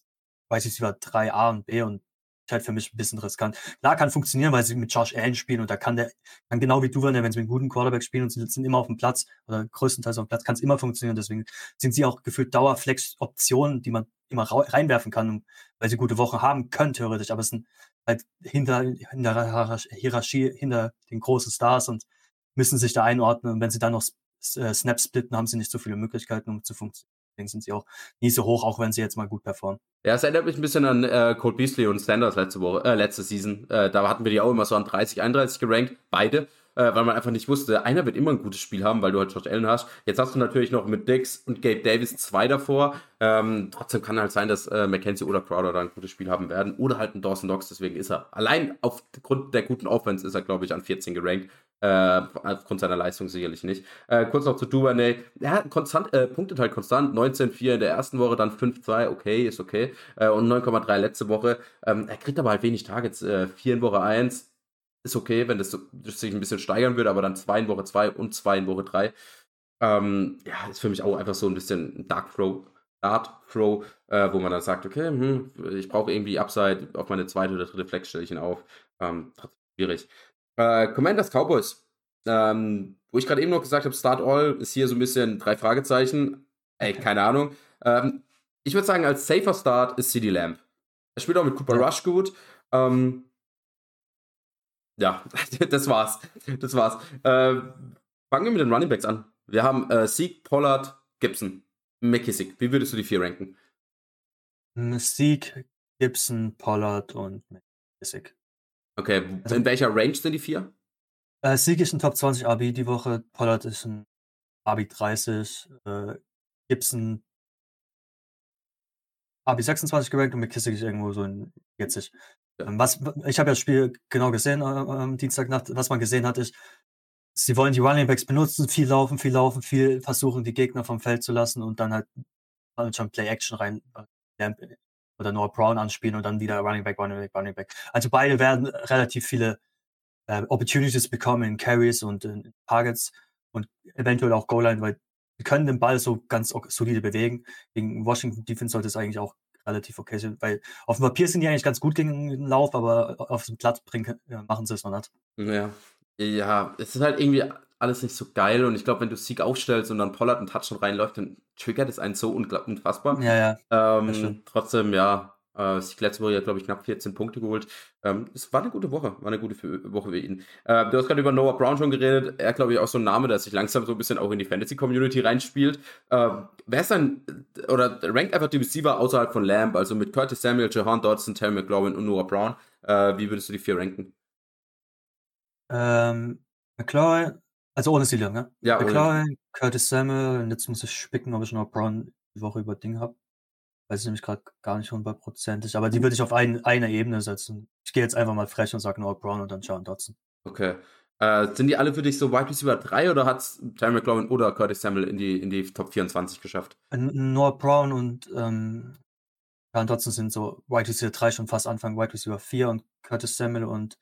Wide Receiver 3 A und B und halt für mich ein bisschen riskant. Klar kann funktionieren, weil sie mit Josh Allen spielen und da kann der, kann genau wie du, wenn sie mit einem guten Quarterback spielen und sie sind immer auf dem Platz oder größtenteils auf dem Platz, kann es immer funktionieren. Deswegen sind sie auch gefühlt Dauerflex-Optionen, die man immer reinwerfen kann, weil sie gute Wochen haben können, theoretisch. Aber es sind halt hinter, hinter Hierarchie, hinter den großen Stars und müssen sich da einordnen. Und wenn sie dann noch äh, Snaps splitten, haben sie nicht so viele Möglichkeiten, um zu funktionieren. Sind sie auch nie so hoch, auch wenn sie jetzt mal gut performen. Ja, es erinnert mich ein bisschen an äh, Cole Beasley und Sanders letzte Woche, äh, letzte Season. Äh, da hatten wir die auch immer so an 30, 31 gerankt, beide, äh, weil man einfach nicht wusste, einer wird immer ein gutes Spiel haben, weil du halt Josh Allen hast. Jetzt hast du natürlich noch mit Dix und Gabe Davis zwei davor. Ähm, trotzdem kann halt sein, dass äh, McKenzie oder Crowder da ein gutes Spiel haben werden oder halt ein Dawson Knox, deswegen ist er allein aufgrund der guten Offense ist er, glaube ich, an 14 gerankt. Äh, aufgrund seiner Leistung sicherlich nicht. Äh, kurz noch zu Duvernay. Er hat konstant, äh, punktet halt konstant. 19,4 in der ersten Woche, dann 5,2, okay, ist okay. Äh, und 9,3 letzte Woche. Ähm, er kriegt aber halt wenig Targets. Äh, 4 in Woche 1 ist okay, wenn das, das sich ein bisschen steigern würde, aber dann 2 in Woche 2 und 2 in Woche 3. Ähm, ja, ist für mich auch einfach so ein bisschen Dark Throw, Dart Throw, äh, wo man dann sagt, okay, hm, ich brauche irgendwie Upside, auf meine zweite oder dritte Flex stelle ich ihn auf. Ähm, schwierig. Äh, Commanders Cowboys. Ähm, wo ich gerade eben noch gesagt habe, Start All ist hier so ein bisschen drei Fragezeichen. Ey, keine Ahnung. Ähm, ich würde sagen, als safer Start ist CD Lamb. Er spielt auch mit Cooper Ja. Rush gut. Ähm, ja, (laughs) das war's. Das war's. Äh, fangen wir mit den Running Backs an. Wir haben äh, Sieg, Pollard, Gibson, McKissick. Wie würdest du die vier ranken? Mystique, Gibson, Pollard und McKissick. Okay, Also- in welcher Range sind die vier? Äh, Sieg ist ein Top 20 AB die Woche, Pollard ist ein AB 30, äh, Gibson AB 26 gerankt und McKissick ist irgendwo so in 40. Ja. Ähm, Was, ich habe ja das Spiel genau gesehen äh, am Dienstagnacht. Was man gesehen hat, ist, sie wollen die Running Backs benutzen, viel laufen, viel laufen, viel versuchen, die Gegner vom Feld zu lassen und dann halt schon Play-Action rein äh, oder Noah Brown anspielen und dann wieder Running Back, Running Back, Running Back. Also beide werden relativ viele äh, Opportunities bekommen in Carries und in Targets und eventuell auch Goal-Line, weil sie können den Ball so ganz solide bewegen. Gegen Washington Defense sollte es eigentlich auch relativ okay sein, weil auf dem Papier sind die eigentlich ganz gut gegen den Lauf, aber auf dem Platz bringen, äh, machen sie es noch nicht. Ja. Ja, es ist halt irgendwie alles nicht so geil und ich glaube, wenn du Sieg aufstellst und dann Pollard einen Touchdown reinläuft, dann triggert es einen so unfassbar. Ja, ja. Ähm, trotzdem, ja, äh, Sieg letzte Woche, glaube ich, knapp 14 Punkte geholt. Ähm, es war eine gute Woche, war eine gute für, Woche für ihn. Äh, du hast gerade über Noah Brown schon geredet. Er, glaube ich, auch so ein Name, der sich langsam so ein bisschen auch in die Fantasy-Community reinspielt. Ähm, wer ist dann, oder rankt einfach die Receiver außerhalb von Lamb, also mit Curtis Samuel, Jahan Dodson, Terry McLaurin und Noah Brown. Äh, wie würdest du die vier ranken? Ähm, McLaurin, also ohne Siedler, ne? Ja, McLaurin, Curtis Samuel, und jetzt muss ich spicken, ob ich noch Brown die Woche über Ding habe. Weiß ich nämlich gerade gar nicht hundertprozentig, aber die würde ich auf ein, eine Ebene setzen. Ich gehe jetzt einfach mal frech und sage Noah Brown und dann John Dodson. Okay. Äh, sind die alle für dich so Wide Receiver 3 oder hat Terry McLaurin oder Curtis Samuel in die, in die Top 24 geschafft? Noah Brown und ähm, John Dodson sind so Wide Receiver 3 schon fast Anfang Wide Receiver 4 und Curtis Samuel und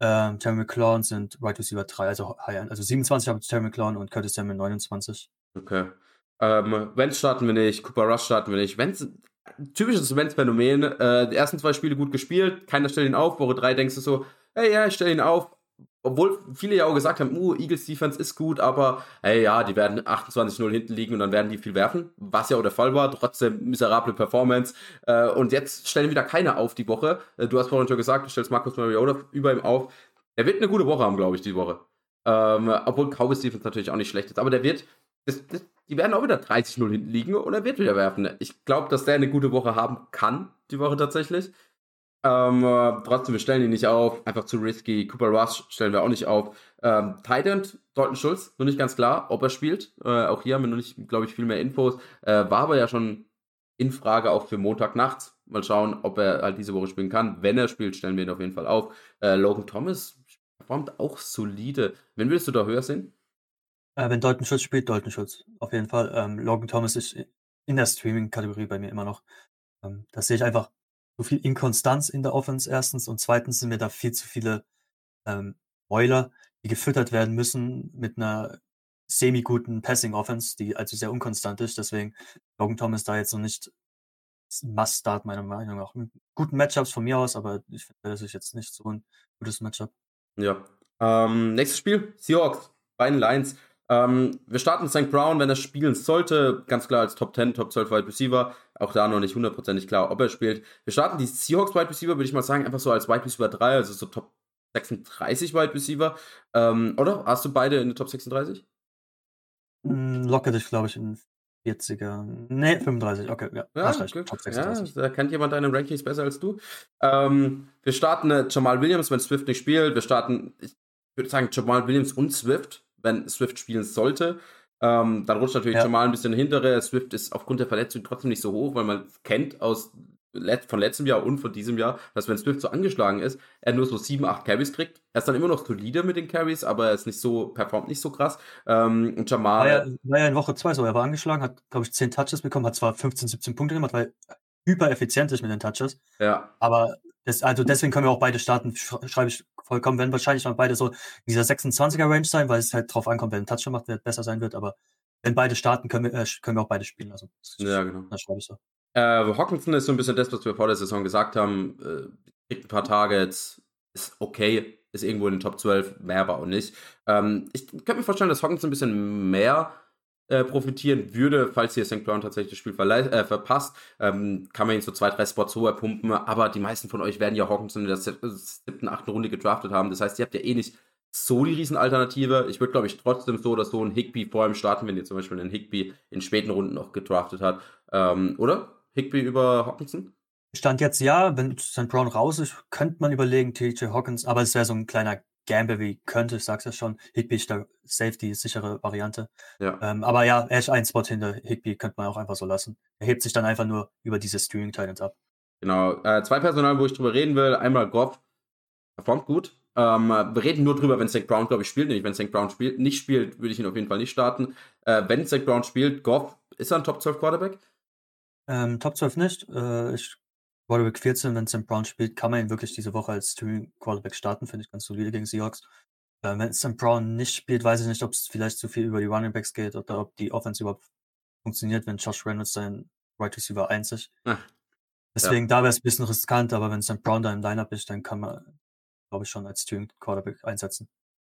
ähm, Terry McLaurin sind Wide Receiver 3, also. Also 27 habe ich Terry McLaurin und Curtis Samuel 29. Okay. Ähm, Wentz starten wir nicht, Cooper Rush starten wir nicht. Wentz, typisches Wentz-Phänomen. Äh, die ersten zwei Spiele gut gespielt, keiner stellt ihn auf. Woche drei denkst du so, hey, ja, ich stelle ihn auf. Obwohl viele ja auch gesagt haben, uh, Eagles Defense ist gut, aber hey, ja, die werden 28-0 hinten liegen und dann werden die viel werfen, was ja auch der Fall war, trotzdem miserable Performance. Äh, und jetzt stellen wieder keine auf die Woche. Äh, du hast vorhin schon gesagt, du stellst Markus Mariota über ihm auf. Er wird eine gute Woche haben, glaube ich, die Woche. Ähm, obwohl Cowboys Defense natürlich auch nicht schlecht ist, aber der wird, das, das, die werden auch wieder 30-0 hinten liegen und er wird wieder werfen. Ich glaube, dass der eine gute Woche haben kann, die Woche tatsächlich. Ähm, äh, trotzdem, wir stellen ihn nicht auf. Einfach zu risky. Cooper Rush stellen wir auch nicht auf. Ähm, Titan, Dalton Schulz, noch nicht ganz klar, ob er spielt. Äh, auch hier haben wir noch nicht, glaube ich, viel mehr Infos. Äh, war aber ja schon in Frage auch für Montag nachts. Mal schauen, ob er halt diese Woche spielen kann. Wenn er spielt, stellen wir ihn auf jeden Fall auf. Äh, Logan Thomas performt auch solide. Wen willst du da höher sehen? Äh, wenn Dalton Schulz spielt, Dalton Schulz. Auf jeden Fall. Ähm, Logan Thomas ist in der Streaming-Kategorie bei mir immer noch. Ähm, das sehe ich einfach so viel Inkonstanz in der Offense erstens und zweitens sind mir da viel zu viele ähm, Euler, die gefüttert werden müssen mit einer semi-guten Passing-Offense, die also sehr unkonstant ist. Deswegen Logan Thomas da jetzt noch nicht Must-Start, meiner Meinung nach. Guten Matchups von mir aus, aber ich finde, das ist jetzt nicht so ein gutes Matchup. Ja. Ähm, nächstes Spiel, Seahawks, beiden Lions. Ähm, wir starten St. Brown, wenn er spielen sollte, ganz klar als Top 10, Top 12 Wide Receiver. Auch da noch nicht hundertprozentig klar, ob er spielt. Wir starten die Seahawks Wide Receiver, würde ich mal sagen, einfach so als Wide Receiver 3, also so Top 36 Wide Receiver. Ähm, oder? Hast du beide in der Top 36? Hm, Locke dich, glaube ich, in 40er. Ne, 35, okay, ja. Ja, recht, Top 36. ja, da kennt jemand deine Rankings besser als du. Ähm, wir starten äh, Jamal Williams, wenn Swift nicht spielt. Wir starten, ich würde sagen, Jamal Williams und Swift wenn Swift spielen sollte. Ähm, dann rutscht natürlich ja. schon mal ein bisschen hintere. Swift ist aufgrund der Verletzung trotzdem nicht so hoch, weil man kennt aus von letztem Jahr und von diesem Jahr, dass wenn Swift so angeschlagen ist, er nur so 7, 8 Carries kriegt. Er ist dann immer noch solide mit den Carries, aber er ist nicht so, performt nicht so krass. Ähm, und Jamal. War ja, war ja in Woche 2 so, er war angeschlagen, hat, glaube ich, 10 Touches bekommen, hat zwar 15, 17 Punkte gemacht, weil hyper effizient ist mit den Touches. Ja. Aber das, also deswegen können wir auch beide starten, schreibe ich vollkommen, werden wahrscheinlich mal beide so in dieser 26er Range sein, weil es halt drauf ankommt, wenn ein Touchdown macht, wer besser sein wird, aber wenn beide starten, können wir, äh, können wir auch beide spielen. Also, ja, genau. Das schreibe ich so. Äh, Hawkinson ist so ein bisschen das, was wir vor der Saison gesagt haben. Äh, kriegt ein paar Targets, ist okay, ist irgendwo in den Top 12, mehr aber auch nicht. Ähm, ich könnte mir vorstellen, dass Hawkinson ein bisschen mehr äh, profitieren würde, falls hier St. Brown tatsächlich das Spiel äh, verpasst, ähm, kann man ihn so zwei, drei Spots hoher pumpen, aber die meisten von euch werden ja Hawkinson in der siebten, achten Runde gedraftet haben. Das heißt, ihr habt ja eh nicht so die Riesenalternative. Ich würde, glaube ich, trotzdem so oder so einen Higby vor ihm starten, wenn ihr zum Beispiel einen Higby in späten Runden noch gedraftet hat. Ähm, oder? Higby über Hawkinson? Stand jetzt ja, wenn St. Brown raus ist, könnte man überlegen, TJ Hawkins, aber es wäre so ein kleiner Gamble wie könnte, ich sag's ja schon. Higby ist der Safety, sichere Variante. Ja. Ähm, aber ja, er ist ein Spot hinter Higby, könnte man auch einfach so lassen. Er hebt sich dann einfach nur über diese Streaming Titans ab. Genau. Äh, zwei Personal, wo ich drüber reden will. Einmal Goff, performt gut. Ähm, wir reden nur drüber, wenn St. Brown, glaube ich, spielt. Nämlich, wenn St. Brown spielt, nicht spielt, würde ich ihn auf jeden Fall nicht starten. Äh, wenn St. Brown spielt, Goff, ist er ein Top 12 Quarterback? Ähm, Top 12 nicht. Äh, ich Quarterback 14, wenn Sam Brown spielt, kann man ihn wirklich diese Woche als Streaming Quarterback starten, finde ich ganz solide gegen Seahawks. Äh, wenn Sam Brown nicht spielt, weiß ich nicht, ob es vielleicht zu viel über die Running Backs geht oder ob die Offense überhaupt funktioniert, wenn Josh Reynolds sein Right Receiver einzig. Ach, Deswegen, ja. da wäre es ein bisschen riskant, aber wenn Sam Brown da im Lineup ist, dann kann man, glaube ich, schon als Streaming Quarterback einsetzen.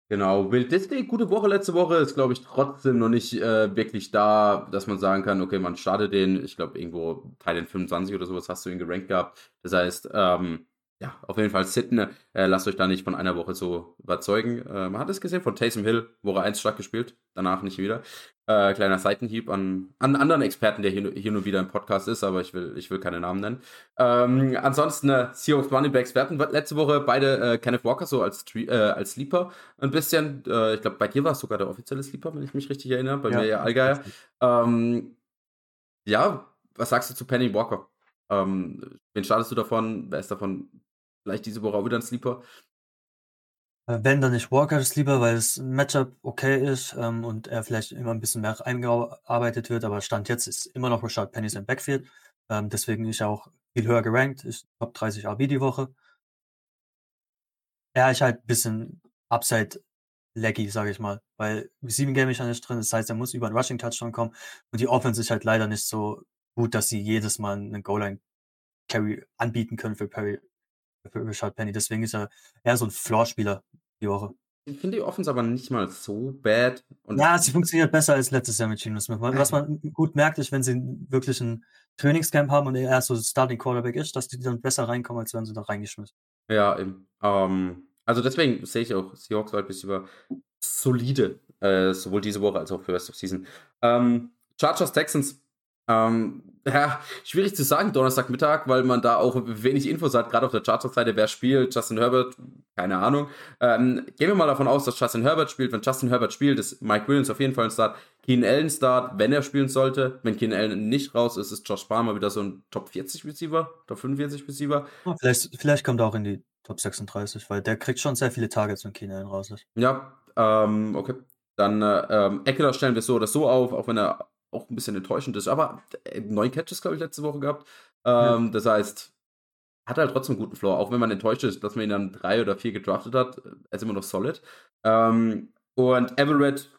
Genau, Will Disney, gute Woche letzte Woche, ist glaube ich trotzdem noch nicht äh, wirklich da, dass man sagen kann, okay, man startet den, ich glaube irgendwo Teil den 25 oder sowas hast du ihn gerankt gehabt. Das heißt, ähm, ja, auf jeden Fall sitten. Äh, lasst euch da nicht von einer Woche so überzeugen. Äh, man hat es gesehen von Taysom Hill, Woche 1 stark gespielt, danach nicht wieder. Äh, kleiner Seitenhieb an, an anderen Experten, der hier, hier nur wieder im Podcast ist, aber ich will, ich will keine Namen nennen. Ähm, ansonsten äh, Seahawks Running Backs. Wir hatten letzte Woche beide äh, Kenneth Walker so als, äh, als Sleeper ein bisschen. Äh, ich glaube, bei dir war es sogar der offizielle Sleeper, wenn ich mich richtig erinnere. Bei ja, mir ja Allgeier. Ähm, ja, was sagst du zu Penny Walker? Ähm, wen startest du davon? Wer ist davon vielleicht diese Woche auch wieder ein Sleeper? Äh, wenn dann nicht Walker Sleeper, weil das Matchup okay ist ähm, und er vielleicht immer ein bisschen mehr eingearbeitet wird, aber Stand jetzt ist immer noch Rashad Penny im Backfield. Ähm, deswegen ist er auch viel höher gerankt, ist Top 30 RB die Woche. Er ist halt ein bisschen Upside laggy, sage ich mal, weil sieben Game ist ja nicht drin, das heißt, er muss über einen Rushing Touchdown kommen und die Offense ist halt leider nicht so gut, dass sie jedes Mal einen Goal-Line Carry anbieten können für Perry, für Richard Penny. Deswegen ist er eher so ein Floor-Spieler die Woche. ich finde die Offense aber nicht mal so bad. Und ja, sie funktioniert besser als letztes Jahr mit Geno Smith. Was man gut merkt, ist, wenn sie wirklich ein Trainingscamp haben und er so Starting Quarterback ist, dass die dann besser reinkommen, als wenn sie da reingeschmissen. Ja, eben. Ähm, also deswegen sehe ich auch Seahawks weit bis über solide, äh, sowohl diese Woche als auch für Rest of Season. Ähm, Chargers Texans ähm, ja, schwierig zu sagen, Donnerstagmittag, weil man da auch wenig Infos hat, gerade auf der Chargers-Seite, wer spielt, Justin Herbert, keine Ahnung. Ähm, gehen wir mal davon aus, dass Justin Herbert spielt. Wenn Justin Herbert spielt, ist Mike Williams auf jeden Fall ein Start. Keenan Allen Start, wenn er spielen sollte. Wenn Keenan Allen nicht raus ist, ist Josh Palmer wieder so ein Top 40 Receiver, Top 45 Receiver. Ja, vielleicht, vielleicht kommt er auch in die Top 36, weil der kriegt schon sehr viele Targets, wenn Keenan Allen raus ist. Ja, ähm, okay. Dann äh, ähm, Eckler stellen wir so oder so auf, auch wenn er auch ein bisschen enttäuschend ist. Aber äh, neun Catches, glaube ich, letzte Woche gehabt. Ähm, ja. Das heißt, hat halt trotzdem einen guten Floor. Auch wenn man enttäuscht ist, dass man ihn dann drei oder vier gedraftet hat, er ist immer noch solid. Ähm, und Everett,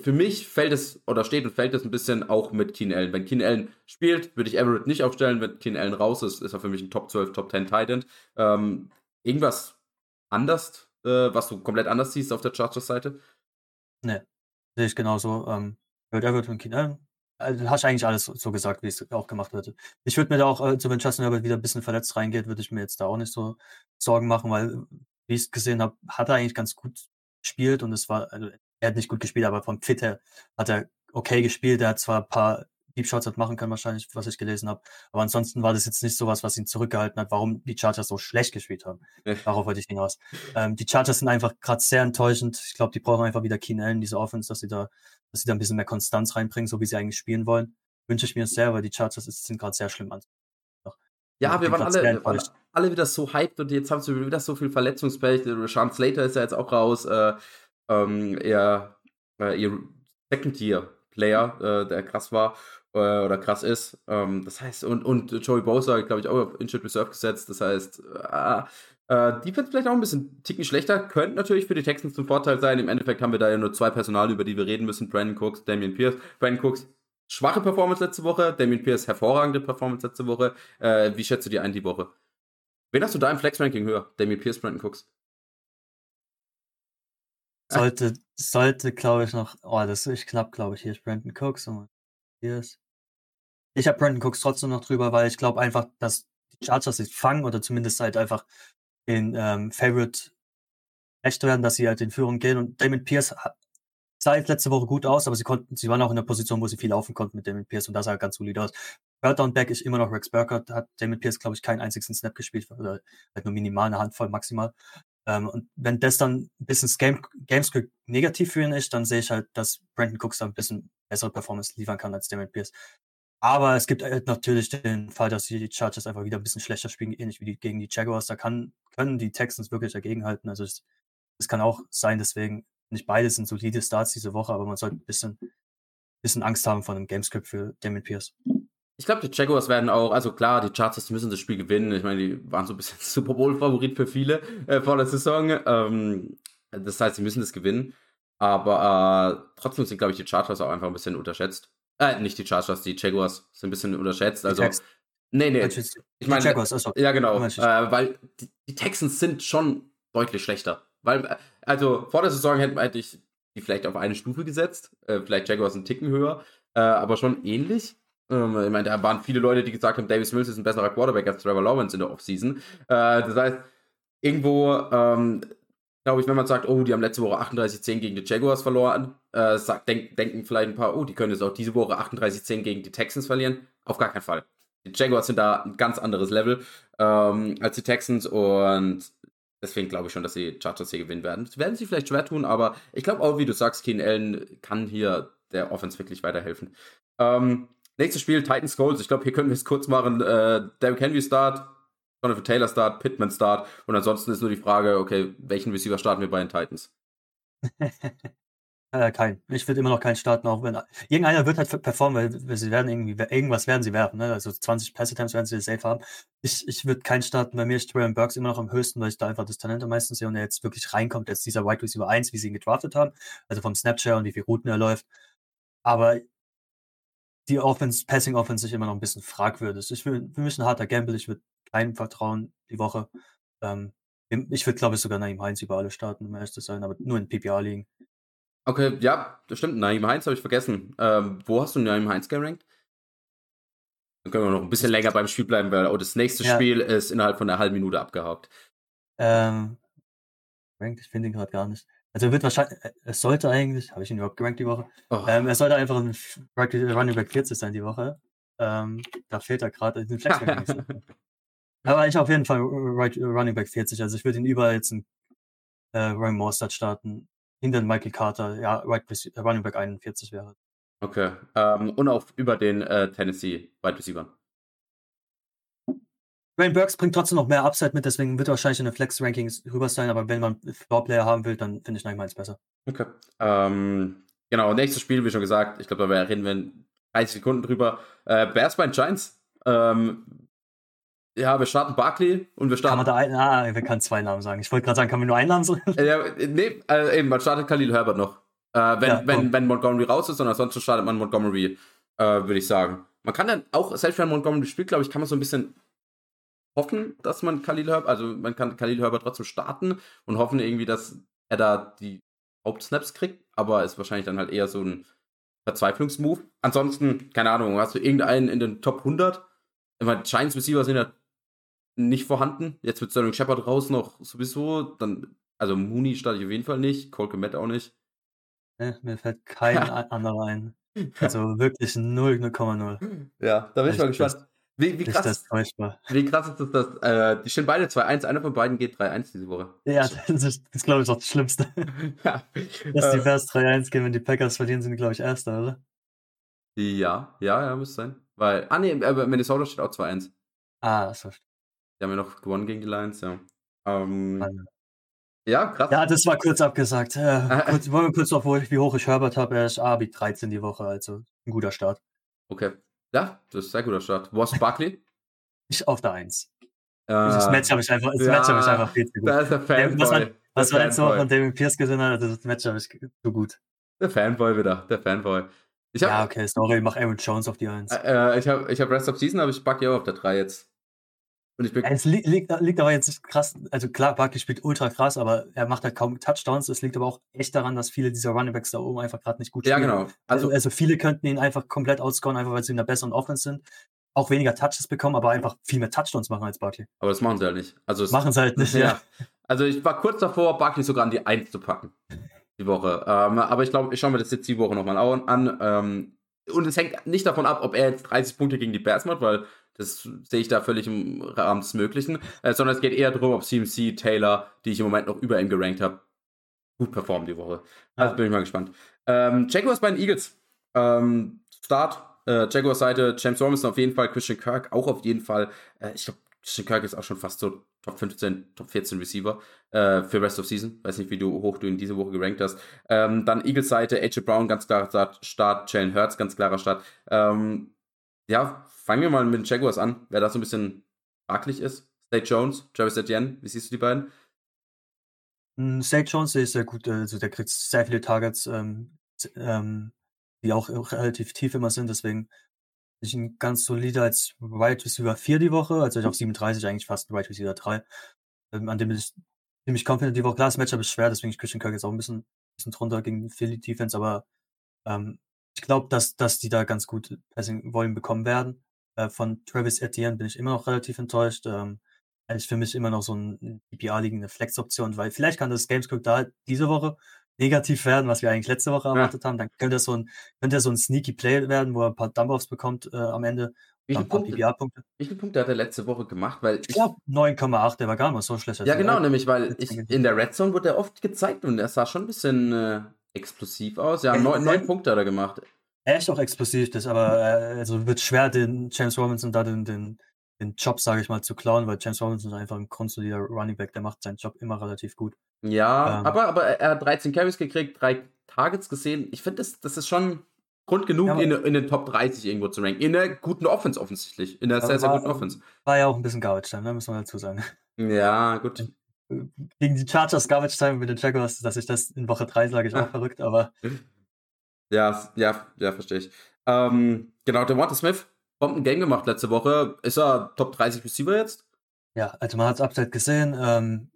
für mich fällt es oder steht und fällt es ein bisschen auch mit Keen Allen. Wenn Keen Allen spielt, würde ich Everett nicht aufstellen. Wenn Keen Allen raus ist, ist er für mich ein Top 12, Top 10 Titan. Ähm, irgendwas anders, äh, was du komplett anders siehst auf der Chargers-Seite? Ne, sehe ich genauso. Ähm, Hört Everett und Keen Allen. Also, hast eigentlich alles so gesagt, wie es auch gemacht wird. Ich würde mir da auch, also wenn Justin Herbert wieder ein bisschen verletzt reingeht, würde ich mir jetzt da auch nicht so Sorgen machen, weil, wie ich es gesehen habe, hat er eigentlich ganz gut gespielt und es war, also er hat nicht gut gespielt, aber vom Fit her hat er okay gespielt. Er hat zwar ein paar Deep Shots hat machen können, wahrscheinlich, was ich gelesen habe. Aber ansonsten war das jetzt nicht so was, was ihn zurückgehalten hat, warum die Chargers so schlecht gespielt haben. Darauf wollte ich hinaus. Ähm, die Chargers sind einfach gerade sehr enttäuschend. Ich glaube, die brauchen einfach wieder Keen Allen, diese Offense, dass sie da, dass sie da ein bisschen mehr Konstanz reinbringen, so wie sie eigentlich spielen wollen. Wünsche ich mir sehr, weil die Chargers sind gerade sehr schlimm an. Ja, wir waren alle, waren alle wieder so hyped und jetzt haben sie wieder so viel Verletzungspech. Sean Slater ist ja jetzt auch raus. Äh, ähm, er, äh, ihr Second Year Player, äh, der krass war oder krass ist. Ähm, das heißt, und, und Joey Bosa, glaube ich, auch auf Injured Reserve gesetzt. Das heißt, äh, äh, Defense vielleicht auch ein bisschen ticken schlechter. Könnte natürlich für die Texans zum Vorteil sein. Im Endeffekt haben wir da ja nur zwei Personal, über die wir reden müssen. Brandon Cooks, Damian Pierce. Brandon Cooks, schwache Performance letzte Woche. Damian Pierce, hervorragende Performance letzte Woche. Äh, wie schätzt du die ein die Woche? Wen hast du da im Flex-Ranking höher? Damian Pierce, Brandon Cooks? Sollte, sollte, glaube ich, noch, oh, das ist knapp, glaube ich. Hier ist Brandon Cooks und ist. Ich habe Brandon Cooks trotzdem noch drüber, weil ich glaube einfach, dass die Chargers sich fangen oder zumindest halt einfach den ähm, Favorite recht werden, dass sie halt in Führung gehen. Und Damon Pierce sah jetzt letzte Woche gut aus, aber sie konnten, sie waren auch in der Position, wo sie viel laufen konnten mit Damon Pierce und das sah ganz solid aus. Third Down Back ist immer noch Rex Burkhardt, hat Damon Pierce, glaube ich, keinen einzigen Snap gespielt, oder halt nur minimal, eine Handvoll maximal. Ähm, und wenn das dann ein bisschen Game, Gamescript negativ für ihn ist, dann sehe ich halt, dass Brandon Cooks da ein bisschen bessere Performance liefern kann als Damon Pierce. Aber es gibt halt natürlich den Fall, dass die Chargers einfach wieder ein bisschen schlechter spielen, ähnlich wie die, gegen die Jaguars. Da kann, können die Texans wirklich dagegenhalten. Also es, es kann auch sein, deswegen nicht beide sind solide Starts diese Woche, aber man sollte ein bisschen, bisschen Angst haben vor einem Gamescript für Damon Pierce. Ich glaube, die Jaguars werden auch, also klar, die Chargers müssen das Spiel gewinnen. Ich meine, die waren so ein bisschen (laughs) Super Bowl-Favorit für viele äh, vor der Saison. Ähm, das heißt, sie müssen das gewinnen. Aber äh, trotzdem sind, glaube ich, die Chargers auch einfach ein bisschen unterschätzt. Äh, nicht die Chargers, die Jaguars sind ein bisschen unterschätzt. Also, nee, nee. Ich meine, Jaguars, also, ja, genau. Äh, weil die, die, Texans sind schon deutlich schlechter. Weil, also vor der Saison hätte, hätte ich die vielleicht auf eine Stufe gesetzt. Äh, vielleicht Jaguars einen Ticken höher. Äh, aber schon ähnlich. Ähm, ich meine, da waren viele Leute, die gesagt haben, Davis Mills ist ein besserer Quarterback als Trevor Lawrence in der Offseason. Äh, das heißt, irgendwo, ähm, glaube ich, wenn man sagt, oh, die haben letzte Woche 38-10 gegen die Jaguars verloren, äh, sagt, denk, denken vielleicht ein paar, oh, die können jetzt auch diese Woche 38-10 gegen die Texans verlieren. Auf gar keinen Fall. Die Jaguars sind da ein ganz anderes Level ähm, als die Texans und deswegen glaube ich schon, dass die Chargers hier gewinnen werden. Das werden sie vielleicht schwer tun, aber ich glaube auch, wie du sagst, Keen Allen kann hier der Offense wirklich weiterhelfen. Ähm, Nächstes Spiel, Titans Colts. Ich glaube, hier können wir es kurz machen. Äh, Derrick Henry Start, Jonathan Taylor Start, Pittman Start. Und ansonsten ist nur die Frage, okay, welchen Receiver starten wir bei den Titans? (laughs) äh, kein. Ich würde immer noch keinen starten, auch wenn irgendeiner wird halt performen, weil sie werden irgendwie irgendwas werden sie werfen, ne? Also 20 Pass Attempts werden sie safe haben. Ich, ich würde keinen starten. Bei mir ist Traylon Burks immer noch am höchsten, weil ich da einfach das Talent am meisten sehe und er jetzt wirklich reinkommt, jetzt dieser Wide Receiver 1, wie sie ihn gedraftet haben, also vom Snapchat und wie viele Routen er läuft. Aber die Offense, Passing Offense sich immer noch ein bisschen fragwürdig. Ich will, für mich ein harter Gamble. Ich würde keinem vertrauen die Woche. Ähm, Ich würde, glaube ich, sogar Naim Heinz über alle starten, um ehrlich zu sein, aber nur in PPA liegen. Okay, ja, das stimmt. Naim Heinz habe ich vergessen. Ähm, wo hast du Naim Heinz gerankt? Dann können wir noch ein bisschen länger beim Spiel bleiben, weil oh, das nächste ja. Spiel ist innerhalb von einer halben Minute abgehakt. Ähm, ranked, ich finde ihn gerade gar nicht. Also er wird wahrscheinlich, äh, es sollte eigentlich, habe ich ihn überhaupt gerankt die Woche? Oh. Ähm, er sollte einfach ein Running Back 40 sein die Woche. Ähm, da fehlt er gerade in den (laughs) Flex. Aber ich auf jeden Fall Running Back 40. Also ich würde ihn überall jetzt in äh, Ryan Mostert starten. Hinter Michael Carter, ja, right, Running Back 41 wäre. Okay. Ähm, und auch über den äh, Tennessee Wide Receiver. Ryan Burks bringt trotzdem noch mehr Upside mit, deswegen wird er wahrscheinlich in den Flex-Rankings rüber sein, aber wenn man Floor-Player haben will, dann finde ich eins besser. Okay. Ähm, genau, nächstes Spiel, wie schon gesagt, ich glaube, da reden wir 30 Sekunden drüber. Äh, Bears bei Giants. Ähm, ja, wir starten Barkley und wir starten. Kann man da ein, ah, wir können zwei Namen sagen. Ich wollte gerade sagen, kann man nur einen Namen sagen? ja, nee, äh, eben, man startet Khalil Herbert noch. Äh, wenn, ja, wenn, wenn Montgomery raus ist, und ansonsten startet man Montgomery, äh, würde ich sagen. Man kann dann auch, selbst wenn Montgomery spielt, glaube ich, kann man so ein bisschen hoffen, dass man Khalil Herbert, also man kann Khalil Herbert trotzdem starten und hoffen irgendwie, dass er da die Hauptsnaps kriegt, aber ist wahrscheinlich dann halt eher so ein Verzweiflungsmove. Ansonsten, keine Ahnung, hast du irgendeinen in den Top 100? Ich meine, Giants Receiver sind ja nicht vorhanden. Jetzt wird Sterling Shepard raus noch sowieso. Dann, also Mooney starte ich auf jeden Fall nicht, Cole Komet auch nicht. Ne, mir fällt kein anderer ein. (laughs) Also wirklich 0, 0,0. Ja, da bin ich mal gespannt. Wie, wie, krass, ist das wie krass ist das? Dass, äh, die stehen beide 2-1, einer von beiden geht 3-1 diese Woche. Ja, (laughs) das ist, ist glaube ich, auch das Schlimmste. (laughs) ja. Dass die äh. Bears 3-1 gehen, wenn die Packers verlieren, sind die, glaube ich, Erster, oder? Ja, ja, ja, müsste sein. Weil, ah nee, aber Minnesota steht auch 2-1. Ah, so. Die haben ja noch gewonnen gegen die Lions, ja. Ähm, ja, krass. Ja, das war kurz abgesagt. Äh, (laughs) kurz, wollen wir kurz auf, wie hoch ich Herbert habe. Er ist Abi 13 die Woche, also ein guter Start. Okay. Ja, das ist ein sehr guter Start. Wo du Barkley? (laughs) Ich auf der 1. Äh, das Match habe ich einfach, das ja, Match habe ich einfach viel zu gut. (laughs) Da ist der Fanboy. Was man, was man letzte Woche von David Pierce gesehen hat, das Match habe ich zu gut. Der Fanboy wieder, der Fanboy. Ich hab, ja, okay, sorry, ich mach Aaron Jones auf die 1. Äh, ich habe ich hab Rest of Season, aber ich Bucky auch auf der 3 jetzt. Es liegt, liegt, liegt aber jetzt nicht krass, also klar, Bucky spielt ultra krass, aber er macht halt kaum Touchdowns. Es liegt aber auch echt daran, dass viele dieser Runningbacks da oben einfach gerade nicht gut spielen. Ja, genau. Also, also, also, viele könnten ihn einfach komplett outscoren, einfach weil sie in der besseren Offense sind. Auch weniger Touches bekommen, aber einfach viel mehr Touchdowns machen als Bucky. Aber das machen sie halt nicht. Also machen sie halt nicht, ja. ja. Also ich war kurz davor, Bucky sogar an die 1 zu packen. Die Woche. Ähm, aber ich glaube, ich schaue mir das jetzt die Woche nochmal an. Ähm, und es hängt nicht davon ab, ob er jetzt 30 Punkte gegen die Bears macht, weil das sehe ich da völlig im Rahmen des Möglichen. Äh, sondern es geht eher darum, ob CMC, Taylor, die ich im Moment noch über ihm gerankt habe, gut performen die Woche. Also bin ich mal gespannt. Ähm, Jaguars bei den Eagles. Ähm, Start. Äh, Jaguars Seite, James Robinson auf jeden Fall, Christian Kirk auch auf jeden Fall. Äh, ich glaube, Christian Kirk ist auch schon fast so Top 15, Top 14 Receiver äh, für Rest of Season. Weiß nicht, wie du hoch du in diese Woche gerankt hast. Ähm, dann Eagles Seite, AJ Brown, ganz klarer Start. Start Jalen Hurts, ganz klarer Start. Ähm, ja, fangen wir mal mit den Jaguars an, wer da so ein bisschen fraglich ist. State Jones, Travis Etienne, wie siehst du die beiden? Hm, State Jones ist sehr gut, also der kriegt sehr viele Targets, ähm, ähm, die auch, auch, relativ tief immer sind, deswegen bin ich ein ganz solider als Wide Receiver 4 die Woche, also ich auf 37 eigentlich fast Wide Receiver 3, ähm, an dem bin ich ziemlich confident die Woche. Klar, das Matchup ist schwer, deswegen ist Christian Kirk jetzt auch ein bisschen, bisschen drunter gegen Philly Defense, aber ähm, ich glaube, dass, dass die da ganz gut Passing Volume bekommen werden. Äh, von Travis Etienne bin ich immer noch relativ enttäuscht. Ähm, er ist für mich immer noch so ein PPA liegende Flex-Option, weil vielleicht kann das Gamescook da diese Woche negativ werden, was wir eigentlich letzte Woche erwartet ja. haben. Dann könnte das so ein, könnte so ein sneaky Play werden, wo er ein paar Dump-Offs bekommt äh, am Ende. Wie viele, Punkte, wie viele Punkte hat er letzte Woche gemacht? Weil ich glaube 9,8, der war gar nicht so schlecht. Ja, genau, nämlich, weil ich, in der Red Zone wurde er oft gezeigt und er sah schon ein bisschen äh, explosiv aus. Ja, neun, neun Punkte hat er gemacht. Er ist auch explosiv, das aber äh, also wird schwer, den James Robinson da den, den, den Job, sage ich mal, zu klauen, weil James Robinson ist einfach ein grundsolider Running Back, der macht seinen Job immer relativ gut. Ja, ähm, aber, aber er hat 13 Carries gekriegt, drei Targets gesehen. Ich finde, das, das ist schon Grund genug, ja, in, in den Top 30 irgendwo zu ranken. In der guten Offense offensichtlich. In der sehr, sehr guten Offense. War ja auch ein bisschen Garbage Time, ne? muss man dazu sagen. Ja, gut. Gegen die Chargers Garbage Time mit den Jaguars, dass ich das in Woche 3 sage ich auch verrückt, aber Ja, ja, ja, verstehe ich. Ähm, genau, der Walter Smith, Bomben Game gemacht letzte Woche. Ist er Top 30 Receiver jetzt? Ja, also man hat es Upside gesehen. Ähm,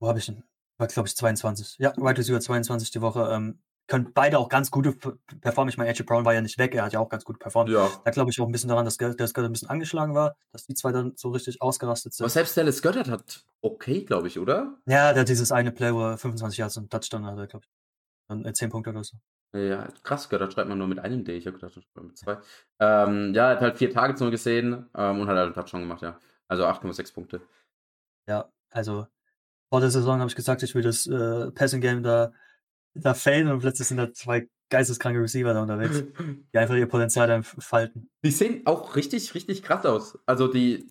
wo habe ich ihn? War, glaube ich, 22. Ja, Wide Receiver 22 die Woche. Ähm, können beide auch ganz gute performen. Ich meine, AJ Brown war ja nicht weg, er hat ja auch ganz gut performt. Ja. Da glaube ich auch ein bisschen daran, dass Dallas Goddard ein bisschen angeschlagen war, dass die zwei dann so richtig ausgerastet sind. Aber selbst Dallas Goddard hat okay, glaube ich, oder? Ja, der hat dieses eine Play, wo er 25 Yards und Touchdown hatte, glaube ich. Dann 10 äh, Punkte oder so. Ja, krass, Goddard schreibt man nur mit einem D. Ich habe gedacht, das schreibt mit zwei. Ähm, ja, er hat halt vier Targets nur gesehen ähm, und hat halt einen Touchdown gemacht, ja. Also 8,6 Punkte. Ja, also vor der Saison habe ich gesagt, ich will das äh, Passing Game da da fällen und plötzlich sind da zwei geisteskranke Receiver da unterwegs, (laughs) die einfach ihr Potenzial dann falten. Die sehen auch richtig, richtig krass aus. Also die,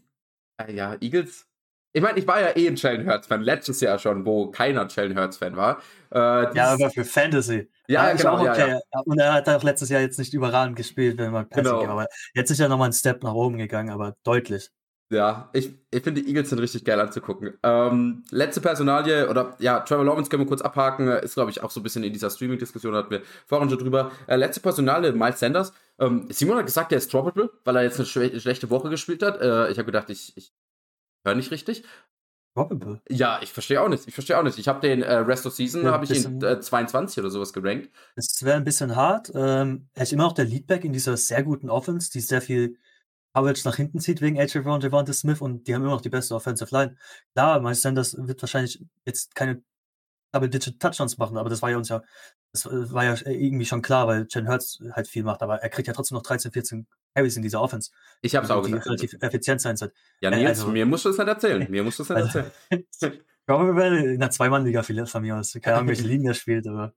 äh, ja, Eagles. Ich meine, ich war ja eh ein Jalen Hurts-Fan, letztes Jahr schon, wo keiner Jalen Hurts-Fan war. Äh, ja, aber für Fantasy. Ja, ja genau. Okay. Ja, ja. Und er hat auch letztes Jahr jetzt nicht überragend gespielt, wenn man Passing genau. Game, aber jetzt ist ja nochmal ein Step nach oben gegangen, aber deutlich. Ja, ich, ich finde die Eagles sind richtig geil anzugucken. Ähm, letzte Personalie, oder ja, Trevor Lawrence können wir kurz abhaken, ist glaube ich auch so ein bisschen in dieser Streaming-Diskussion, hatten wir vorhin schon drüber. Äh, letzte Personalie, Miles Sanders. Ähm, Simon hat gesagt, er ist droppable, weil er jetzt eine schle schlechte Woche gespielt hat. Äh, ich habe gedacht, ich, ich höre nicht richtig. Droppable? Ja, ich verstehe auch nicht. Ich verstehe auch nicht. Ich habe den äh, Rest of Season, ja, habe ich ihn äh, 22 oder sowas gerankt. Es wäre ein bisschen hart. Ähm, er ist immer noch der Leadback in dieser sehr guten Offense, die sehr viel Coverage nach hinten zieht wegen AJ Brown, Devonta Smith und die haben immer noch die beste Offensive Line. Klar, Miles Sanders wird wahrscheinlich jetzt keine Double-Digit Touchdowns machen, aber das war ja uns ja, das war ja irgendwie schon klar, weil Jen Hurts halt viel macht, aber er kriegt ja trotzdem noch 13, 14 Carries in dieser Offense. Ich hab's auch die gesagt. relativ effizient sein soll. Ja, Nils, also, mir musst du das nicht erzählen. Mir musst du das nicht erzählen. (laughs) Probably in einer Zweimann-Liga von mir aus. Keine Ahnung, welche Ligen er spielt, aber.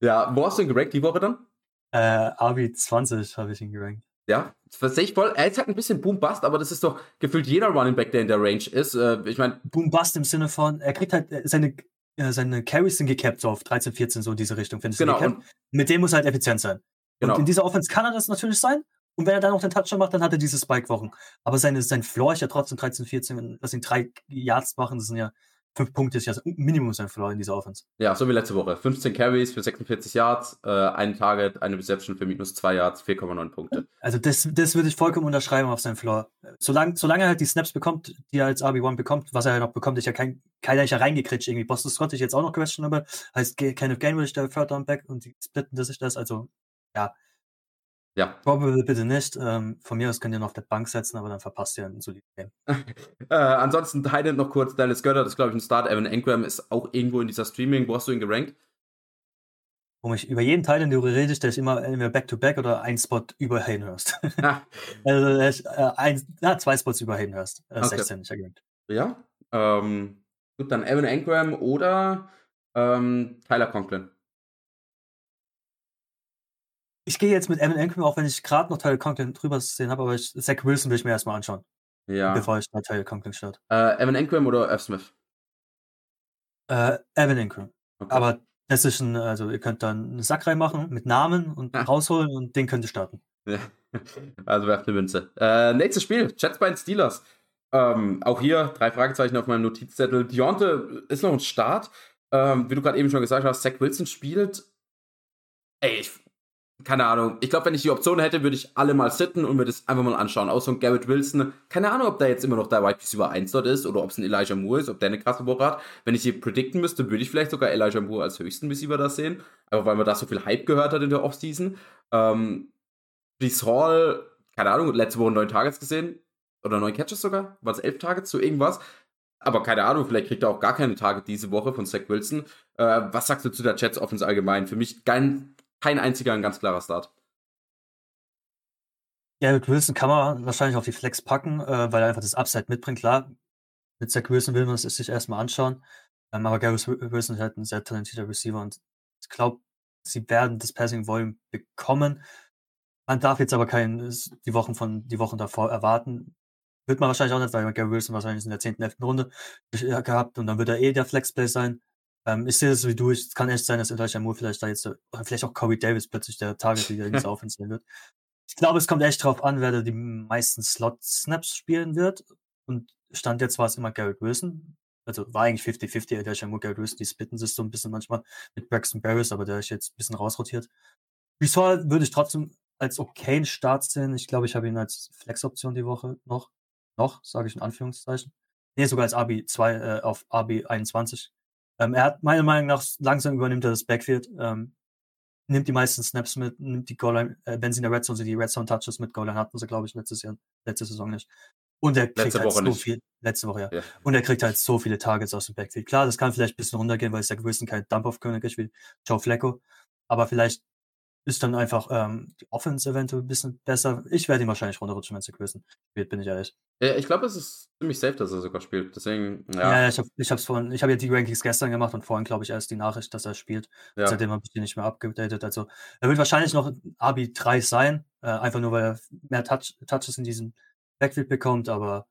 Ja, wo hast du ihn gerankt die Woche dann? Äh, RB 20 habe ich ihn gerankt. Ja, das sehe ich voll. Er ist halt ein bisschen Boom-Bust, aber das ist doch gefühlt jeder Running Back, der in der Range ist. Äh, ich meine. Boom-Bust im Sinne von, er kriegt halt äh, seine, äh, seine Carries sind gecapped, so auf 13, 14, so in diese Richtung, findest genau, du. Mit dem muss er halt effizient sein. Genau. Und in dieser Offense kann er das natürlich sein. Und wenn er dann noch den Touchdown macht, dann hat er diese Spike-Wochen. Aber seine, sein Floor ist ja trotzdem 13, 14, lass ihn drei Yards machen, das sind ja fünf Punkte ist ja das Minimum sein Verlor in dieser Offense. Ja, so wie letzte Woche. 15 Carries für 46 Yards, äh, ein Target, eine Reception für minus zwei Yards, 4,9 Punkte. Also das, das würde ich vollkommen unterschreiben auf seinen Floor. Solange, solange er halt die Snaps bekommt, die er als RB1 bekommt, was er ja noch bekommt, ist ja kein, keiner ist ja reingekritscht irgendwie. Boston Scott ich jetzt auch noch questionable. Heißt, Kenneth Gainwell ist der Third Down Back und die splitten das sich das. Also, ja, ja. Probable bitte nicht. Ähm, von mir aus könnt ihr noch auf der Bank setzen, aber dann verpasst ihr ein solides Game. (laughs) äh, ansonsten Titan noch kurz. Dallas Götter, das ist, glaube ich, ein Start. Evan Engram ist auch irgendwo in dieser Streaming. Wo hast du ihn gerankt? Um ich über jeden Teil, in dem du redest, der ist immer entweder Back-to-Back -back oder ein Spot über Haydenhurst. Ah. (laughs) (laughs) also, ist, äh, ein, ja, zwei Spots über Haydenhurst. Äh, okay. 16 ist er gerankt. Ja. Ähm, gut, dann Evan Engram oder ähm, Tyler Conklin. Ich gehe jetzt mit Evan Engram, auch wenn ich gerade noch Tyler Conklin drüber gesehen habe, aber ich, Zach Wilson will ich mir erstmal anschauen. Ja. Bevor ich Tyler Conklin starte. Äh, Evan Engram oder F. Smith? Äh, Evan Engram. Okay. Aber das ist ein, also ihr könnt dann einen Sack reinmachen mit Namen und ah. rausholen und den könnt ihr starten. Ja. (laughs) Also werft eine Münze. Äh, nächstes Spiel, Jets bei den Steelers. Ähm, auch hier drei Fragezeichen auf meinem Notizzettel. Dionte ist noch ein Start. Ähm, wie du gerade eben schon gesagt hast, Zach Wilson spielt. Ey, ich keine Ahnung. Ich glaube, wenn ich die Option hätte, würde ich alle mal sitten und mir das einfach mal anschauen. Außer ein Garrett Wilson. Keine Ahnung, ob da jetzt immer noch der Wide Receiver 1 dort ist oder ob es ein Elijah Moore ist, ob der eine krasse Woche hat. Wenn ich hier predikten müsste, würde ich vielleicht sogar Elijah Moore als höchsten Receiver da sehen. Aber weil man da so viel Hype gehört hat in der Offseason. Ähm, Hall, keine Ahnung, letzte Woche neun Targets gesehen. Oder neun Catches sogar. War es elf Targets, so irgendwas. Aber keine Ahnung, vielleicht kriegt er auch gar keine Target diese Woche von Zach Wilson. Äh, was sagst du zu der Jets Offense allgemein? Für mich kein kein einziger ein ganz klarer Start. Ja, mit Wilson kann man wahrscheinlich auf die Flex packen, äh, weil er einfach das Upside mitbringt. Klar, mit Zach Wilson will man es sich erstmal anschauen. Ähm, aber Garrett Wilson ist halt ein sehr talentierter Receiver und ich glaube, sie werden das Passing Volume bekommen. Man darf jetzt aber keinen die Wochen von die Wochen davor erwarten. Wird man wahrscheinlich auch nicht, weil Gary Wilson wahrscheinlich in der 10., 11. Runde gehabt und dann wird er eh der Flexplay sein. Ähm, ich sehe das wie du. Es kann echt sein, dass Elijah Moore vielleicht da jetzt, oder vielleicht auch Corey Davis plötzlich der Target wieder in dieser Offense sein wird. Ich glaube, es kommt echt drauf an, wer da die meisten Slot-Snaps spielen wird. Und Stand jetzt war es immer Garrett Wilson. Also war eigentlich 50-50, Elijah Moore, Garrett Wilson. Die spitten sich so ein bisschen manchmal mit Braxton Barris, aber der ist jetzt ein bisschen rausrotiert. Resort würde ich trotzdem als okayen Start sehen. Ich glaube, ich habe ihn als Flex-Option die Woche noch. Noch, sage ich in Anführungszeichen. Nee, sogar als RB2 äh, auf RB21 Ähm, er hat meiner Meinung nach langsam übernimmt er das Backfield, ähm, nimmt die meisten Snaps mit, nimmt die Goal äh, wenn sie in der Red Zone sind, die Red Zone Touches mit Goal hatten sie, glaube ich, letztes Jahr, letzte Saison nicht. Und er kriegt Letzte halt Woche so nicht. viel, letzte Woche, ja. Ja. Und er kriegt halt so viele Targets aus dem Backfield. Klar, das kann vielleicht ein bisschen runtergehen, weil Zach Wilson kein Dump-Off-König ist wie Joe Flacco. Aber vielleicht ist dann einfach ähm, die Offense eventuell ein bisschen besser. Ich werde ihn wahrscheinlich runterrutschen, wenn Zach Wilson spielt, bin ich ehrlich. Ja, ich glaube, es ist ziemlich safe, dass er sogar spielt. Deswegen, Ja, ja. ich habe ich hab's vorhin, ich habe ja die Rankings gestern gemacht und vorhin, glaube ich, erst die Nachricht, dass er spielt. ja. Seitdem habe ich die nicht mehr abgedatet. Also er wird wahrscheinlich noch Abi 3 sein, äh, einfach nur weil er mehr Touch, Touches in diesem Backfield bekommt, aber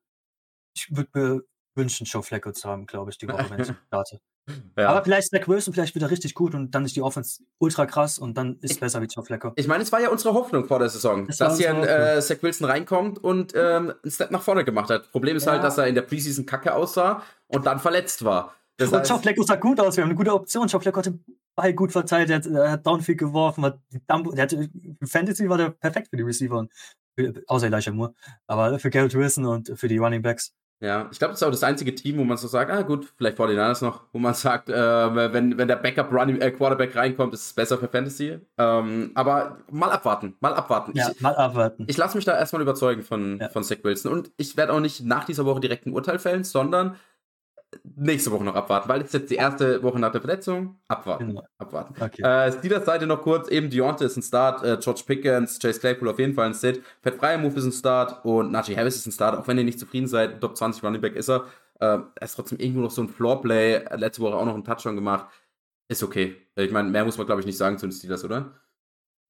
ich würde mir wünschen, Joe Flacco zu haben, glaube ich, die Woche, wenn ich (laughs) starte. ja. Aber vielleicht Zach Wilson, vielleicht wieder richtig gut und dann ist die Offense ultra krass und dann ist Ich- besser wie Joe Flacco. Ich meine, es war ja unsere Hoffnung vor der Saison, Es war dass hier ein äh, Zach Wilson reinkommt und ähm, einen Step nach vorne gemacht hat. Problem ist Ja. halt, dass er in der Preseason kacke aussah und dann verletzt war. Das und heißt, Joe Flacco sah gut aus, wir haben eine gute Option. Joe Flacco hat den Ball gut verteilt, er hat, er hat Downfield geworfen, hat die Dump, der hatte, für Fantasy war der perfekt für die Receiver, und für, außer Elijah Moore, aber für Garrett Wilson und für die Running Backs. Ja, ich glaube, das ist auch das einzige Team, wo man so sagt, ah gut, vielleicht vor den Niners noch, wo man sagt, äh, wenn, wenn der Backup Running äh, Quarterback reinkommt, ist es besser für Fantasy. Ähm, aber mal abwarten, mal abwarten. Ja, Ich, mal abwarten. ich lasse mich da erstmal überzeugen von, Ja. von Zach Wilson. Und ich werde auch nicht nach dieser Woche direkt ein Urteil fällen, sondern nächste Woche noch abwarten, weil es ist jetzt die erste Woche nach der Verletzung. Abwarten, Genau. abwarten. Okay. Äh, Steelers Seite noch kurz, eben Deontay ist ein Start, äh, George Pickens, Chase Claypool auf jeden Fall ein Sit, Pat Fryermove ist ein Start und Najee Harris ist ein Start, auch wenn ihr nicht zufrieden seid, Top 20 Running Back ist er. Äh, er ist trotzdem irgendwo noch so ein Floorplay, äh, letzte Woche auch noch einen Touchdown gemacht. Ist okay. Ich meine, mehr muss man, glaube ich, nicht sagen zu den Steelers, oder?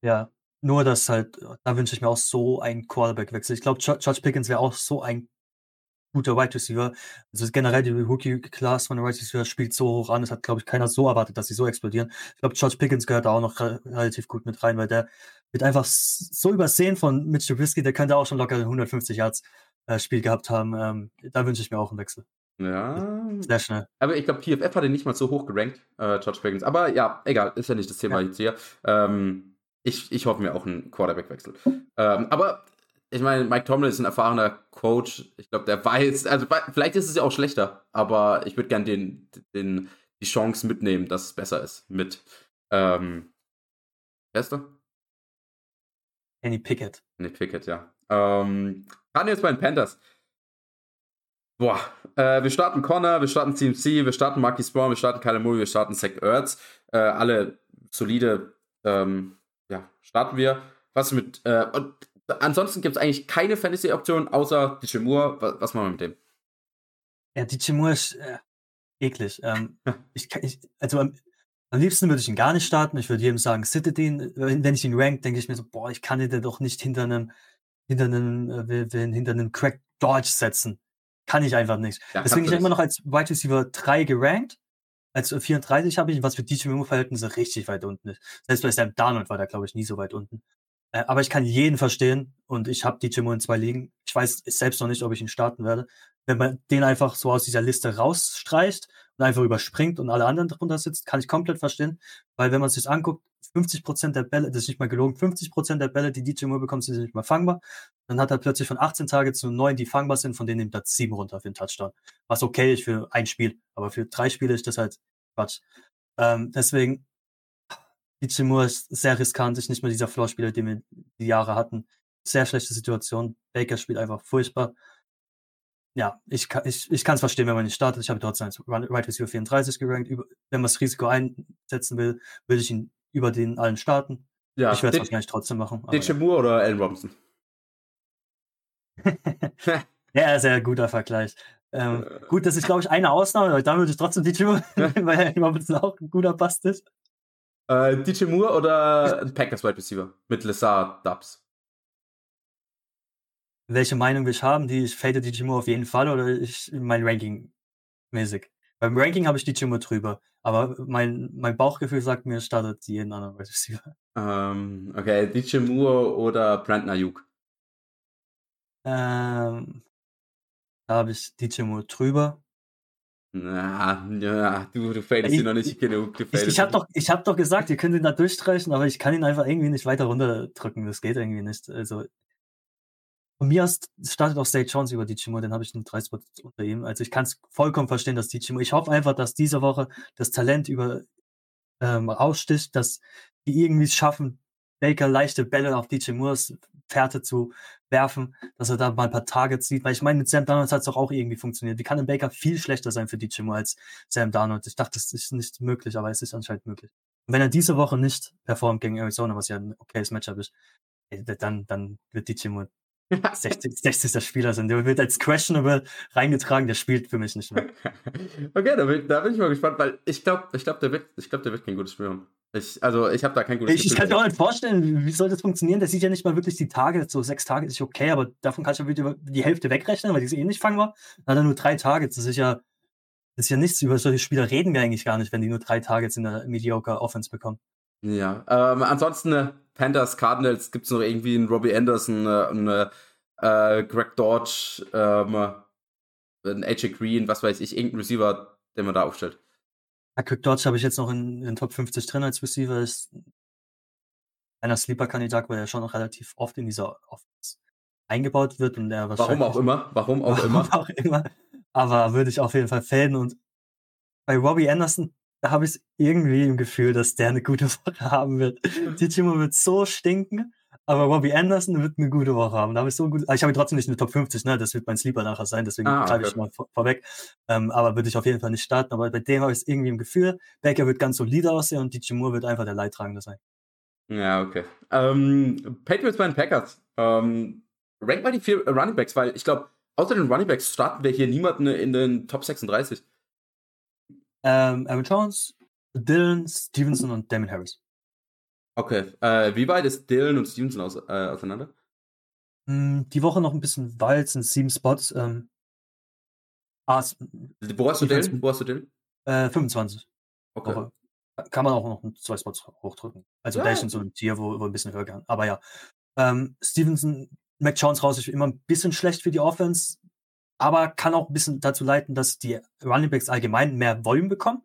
Ja, nur dass halt, da wünsche ich mir auch so einen Quarterback-Wechsel. Ich glaube, George Pickens wäre auch so ein guter Wide Receiver. Also generell die Rookie-Class von der Wide Receiver spielt so hoch an. Es hat, glaube ich, keiner so erwartet, dass sie so explodieren. Ich glaube, George Pickens gehört da auch noch re relativ gut mit rein, weil der wird einfach so übersehen von Mitch Trubisky. Der könnte auch schon locker 150 Yards äh, Spiel gehabt haben. Ähm, da wünsche ich mir auch einen Wechsel. Ja. Sehr schnell. Aber ich glaube, PFF hat ihn nicht mal so hoch gerankt, äh, George Pickens. Aber ja, egal, ist ja nicht das Thema Ja. jetzt hier. Ähm, ich, ich hoffe mir auch einen Quarterback-Wechsel. ähm, aber ich meine, Mike Tomlin ist ein erfahrener Coach. Ich glaube, der weiß, also vielleicht ist es ja auch schlechter, aber ich würde gern den, den, die Chance mitnehmen, dass es besser ist mit ähm, wer ist da? Kenny Pickett. Nick Pickett, ja. Ähm, Cardinals bei den Panthers. Boah, äh, wir starten Connor, wir starten CMC, wir starten Marquis Brown, wir starten Kyler Murray, wir starten Zach Ertz. Äh, alle solide, ähm, ja, starten wir. Was mit, äh, und ansonsten gibt es eigentlich keine Fantasy-Option außer DJ Moore. Was, was machen wir mit dem? Ja, DJ Moore ist äh, eklig. Ähm, (laughs) ich, kann- ich, also am, am liebsten würde ich ihn gar nicht starten. Ich würde jedem sagen, sittet ihn. Wenn, wenn ich ihn rank, denke ich mir so, boah, ich kann den doch nicht hinter einem, hinter einem, äh, hinter einem Crack Dodge setzen. Kann ich einfach nicht. Ja, Deswegen ich immer noch als Wide Receiver 3 gerankt. Als 34 habe ich, ihn, was für DJ Moore Verhältnisse richtig weit unten ist. Selbst bei Sam Darnold war der, glaube ich, nie so weit unten. Äh, aber ich kann jeden verstehen und ich habe Moore in zwei Ligen. Ich weiß selbst noch nicht, ob ich ihn starten werde. Wenn man den einfach so aus dieser Liste rausstreicht und einfach überspringt und alle anderen drunter sitzt, kann ich komplett verstehen. Weil wenn man sich anguckt, 50% der Bälle, das ist nicht mal gelogen, 50% der Bälle, die Moore bekommt, sind nicht mal fangbar. Dann hat er plötzlich von 18 Tage zu 9, die fangbar sind, von denen nimmt er 7 runter für den Touchdown. Was okay ist für ein Spiel, aber für drei Spiele ist das halt Quatsch. Ähm, deswegen, DJ Moore ist sehr riskant, ist nicht mehr dieser Floor-Spieler, den wir die Jahre hatten. Sehr schlechte Situation. Baker spielt einfach furchtbar. Ja, ich kann ich, ich kann es verstehen, wenn man nicht startet. Ich habe trotzdem als Right Receiver 34 gerankt. Über, wenn man das Risiko einsetzen will, würde ich ihn über den allen starten. Ja, ich werde es wahrscheinlich trotzdem machen. DJ Moore oder Allen Robinson? (laughs) Ja, sehr guter Vergleich. Ähm, gut, das ist, glaube ich, eine Ausnahme, aber dann würde ich trotzdem DJ Moore, (laughs) weil er immer ein bisschen auch ein guter Bast ist. Äh, DJ Moore oder ein Packers Wide Receiver mit Lazard Dubs? welche Meinung will ich haben, die ich fade DJ Moore auf jeden Fall oder ich mein Ranking mäßig. Beim Ranking habe ich DJ Moore drüber, aber mein, mein Bauchgefühl sagt mir, startet jeden anderen Wide Receiver. Ähm, okay, DJ Moore oder Brandon Ayuk? Ähm, da habe ich DJ Moore drüber. Na, ja, du, du fadest Ich- ihn noch nicht genug. Du Ich, ich habe doch, ich hab doch gesagt, ihr könnt ihn da durchstreichen, aber ich kann ihn einfach irgendwie nicht weiter runterdrücken. Das geht irgendwie nicht. Also von mir aus startet auch State Jones über Moore, den habe ich einen drei Spots unter ihm. Also ich kann es vollkommen verstehen, dass Moore, ich hoffe einfach, dass diese Woche das Talent über ähm, raussticht, dass die irgendwie es schaffen, Baker leichte Bälle auf DJ Moores Fährte zu werfen, dass er da mal ein paar Targets sieht. Weil ich meine, mit Sam Darnold hat es doch auch irgendwie funktioniert. Wie kann ein Baker viel schlechter sein für DJ Moore als Sam Darnold? Ich dachte, das ist nicht möglich, aber es ist anscheinend möglich. Und wenn er diese Woche nicht performt gegen Arizona, was ja ein okayes Matchup ist, dann, dann wird DJ Moore 60, 60. Spieler sein. Der wird als questionable reingetragen, der spielt für mich nicht mehr. (laughs) okay, da bin, da bin ich mal gespannt, weil ich glaube, ich glaub, der, wird, glaub, der wird kein gutes Spiel haben. Ich, also ich habe da kein gutes Ich, ich kann mir auch nicht vorstellen, wie soll das funktionieren? Der sieht ja nicht mal wirklich die Tage, so sechs Tage ist okay, aber davon kann ich ja wieder die Hälfte wegrechnen, weil die so ähnlich fangen war. Dann hat er nur drei Tage. Das ist ja, das ist ja nichts. Über solche Spieler reden wir eigentlich gar nicht, wenn die nur drei Targets in der Mediocre Offense bekommen. Ja, ähm, ansonsten äh, Panthers, Cardinals, gibt es noch irgendwie einen Robbie Anderson, äh, einen äh, Greg Dodge, ähm, einen AJ Green, was weiß ich, irgendein Receiver, den man da aufstellt. Ja, Greg Dodge habe ich jetzt noch in den Top 50 drin als Receiver. Ist einer Sleeper-Kandidat, weil er schon noch relativ oft in dieser Offense eingebaut wird und er Warum auch immer, warum auch (laughs) warum immer. auch immer. Aber würde ich auf jeden Fall fäden und bei Robbie Anderson, da habe ich irgendwie im Gefühl, dass der eine gute (laughs) Woche haben wird. Die Timo wird so stinken, aber Robbie Anderson wird eine gute Woche haben. Da habe ich so gut. Ich habe ihn trotzdem nicht in der Top 50, ne? Das wird mein Sleeper nachher sein, deswegen ah, okay. ich mal vor, vorweg. Ähm, aber würde ich auf jeden Fall nicht starten. Aber bei dem habe ich es irgendwie im Gefühl. Baker wird ganz solide aussehen und DJ Moore wird einfach der Leidtragende sein. Ja, okay. Ähm, Patriots bei den Packers. Ähm, rank mal die vier Running Backs, weil ich glaube, außer den Running Backs starten wir hier niemanden in den Top 36. Ähm, Aaron Jones, Dylan, Stevenson und Damon Harris. Okay. Äh, wie weit ist Dylan und Stevenson aus, äh, auseinander? Hm, die Woche noch ein bisschen weit, sind sieben Spots. Ähm, ah, Wo hast du Dylan? Wo hast du Dylan? Äh, 25. Okay. Woche. Kann man auch noch zwei Spots hochdrücken. Also ja. ist in so einem Tier, wo, wo ein bisschen höher kann. Aber ja. Ähm, Stevenson, Mac Jones raus, ist immer ein bisschen schlecht für die Offense, aber kann auch ein bisschen dazu leiten, dass die Running Backs allgemein mehr Volume bekommen.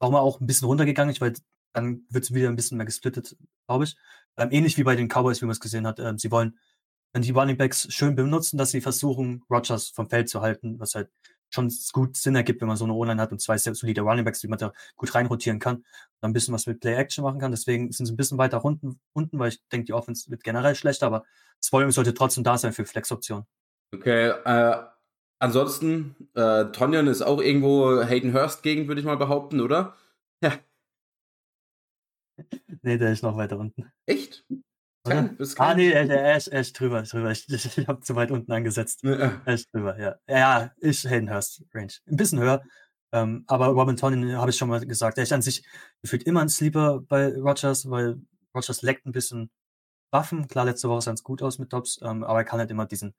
Warum er auch ein bisschen runtergegangen ist, weil dann wird es wieder ein bisschen mehr gesplittet, glaube ich. Ähm, ähnlich wie bei den Cowboys, wie man es gesehen hat. Ähm, sie wollen wenn die Running Backs schön benutzen, dass sie versuchen, Rogers vom Feld zu halten, was halt schon gut Sinn ergibt, wenn man so eine O-Line hat und zwei sehr solide Running Backs, die man da gut reinrotieren kann und ein bisschen was mit Play-Action machen kann. Deswegen sind sie ein bisschen weiter unten, unten weil ich denke, die Offense wird generell schlechter, aber das Volume sollte trotzdem da sein für Flex-Optionen. Okay, äh, ansonsten, äh, Tonyan ist auch irgendwo Hayden Hurst gegen, würde ich mal behaupten, oder? Ja. (laughs) nee, der ist noch weiter unten. Echt? Kein, ah, nee, er, er, ist, er ist drüber, ist drüber. Ich, (laughs) ich, ich habe zu weit unten angesetzt. Ja. Er ist drüber, ja. Ja, ich Hayden Hurst Range. Ein bisschen höher. Ähm, aber Robin Tonin habe ich schon mal gesagt, er ist an sich gefühlt immer ein Sleeper bei Rogers, weil Rogers leckt ein bisschen Waffen. Klar, letzte Woche sah es gut aus mit Dobbs, ähm, aber er kann halt immer diesen,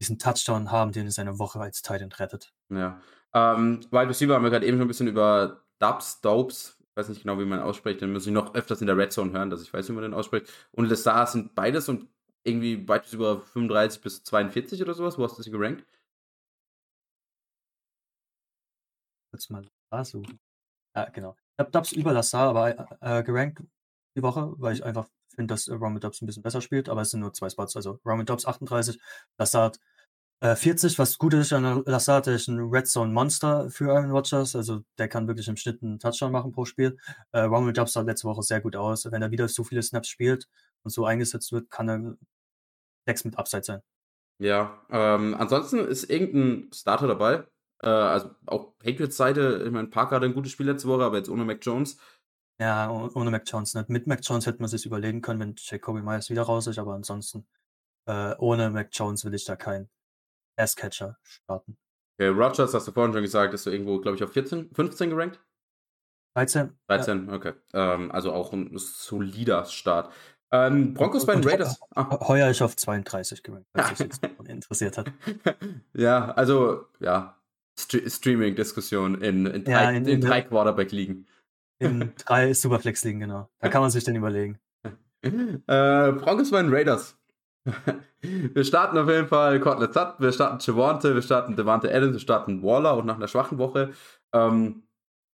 diesen Touchdown haben, den er seine Woche als Titan rettet. Ja. Ähm, Wide Receiver haben wir gerade eben schon ein bisschen über Dubs, Dopes, weiß nicht genau, wie man ausspricht, dann muss ich noch öfters in der Red Zone hören, dass ich weiß, wie man den ausspricht. Und Lestar sind beides und irgendwie weit über 35 bis 42 oder sowas. Wo hast du sie gerankt? Kurz mal suchen. Ja, genau. Ich habe Dubs über Lassar aber äh, gerankt die Woche, weil ich einfach finde, dass äh, Roman Dubs ein bisschen besser spielt, aber es sind nur zwei Spots. Also Roman Dubs 38, Lassar 40, äh, was gut ist an Lassate, ist ein Red Zone Monster für Aaron Rodgers. Also der kann wirklich im Schnitt einen Touchdown machen pro Spiel. Äh, Romeo Dubs sah letzte Woche sehr gut aus. Wenn er wieder so viele Snaps spielt und so eingesetzt wird, kann er Dex mit Upside sein. Ja, ähm, ansonsten ist irgendein Starter dabei. Äh, also auch Patriots Seite, ich meine, Parker hatte ein gutes Spiel letzte Woche, aber jetzt ohne Mac Jones. Ja, ohne Mac Jones nicht. Mit Mac Jones hätte man sich überlegen können, wenn Jacoby Myers wieder raus ist, aber ansonsten äh, ohne Mac Jones will ich da keinen Ass-Catcher starten. Okay, Rogers, hast du vorhin schon gesagt, ist du irgendwo, glaube ich, auf 14, 15 gerankt? 13. 13, ja. okay. Ähm, also auch ein solider Start. Ähm, Broncos bei den Raiders. Ah. Heuer ist auf 32 gerankt, was sich (laughs) jetzt interessiert hat. (laughs) Ja, also, ja. St Streaming-Diskussion in, in, drei, ja, in, in, in drei Quarterback-Ligen. In (laughs) drei Superflex-Ligen, genau. Da kann man sich dann überlegen. äh, Broncos bei den Raiders. (laughs) wir starten auf jeden Fall Cortland Sutton, wir starten Javante, wir starten Devante Adams, wir starten Waller auch nach einer schwachen Woche. Ähm,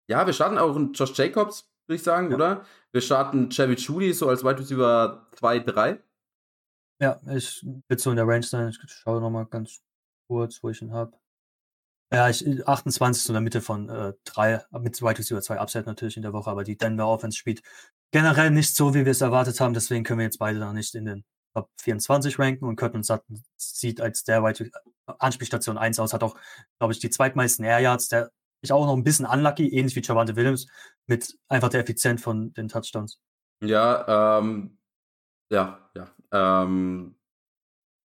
ja, wir starten auch einen Josh Jacobs, würde ich sagen, ja. oder? Wir starten Chevy Judy so als Wide Receiver 2, 3. Ja, ich will so in der Range sein. Ich schaue nochmal ganz kurz, wo ich ihn habe. Ja, ich 28 so in der Mitte von äh, drei, mit Wide Receiver 2 Upset natürlich in der Woche, aber die Denver Offense spielt generell nicht so, wie wir es erwartet haben. Deswegen können wir jetzt beide da nicht in den Top 24 ranken und Curtin Sutton sieht als der Wide Anspielstation 1 aus, hat auch, glaube ich, die zweitmeisten Air Yards, der ich auch noch ein bisschen unlucky, ähnlich wie Javante Williams, mit einfach der Effizient von den Touchdowns. Ja, ähm, ja, ja. Ähm,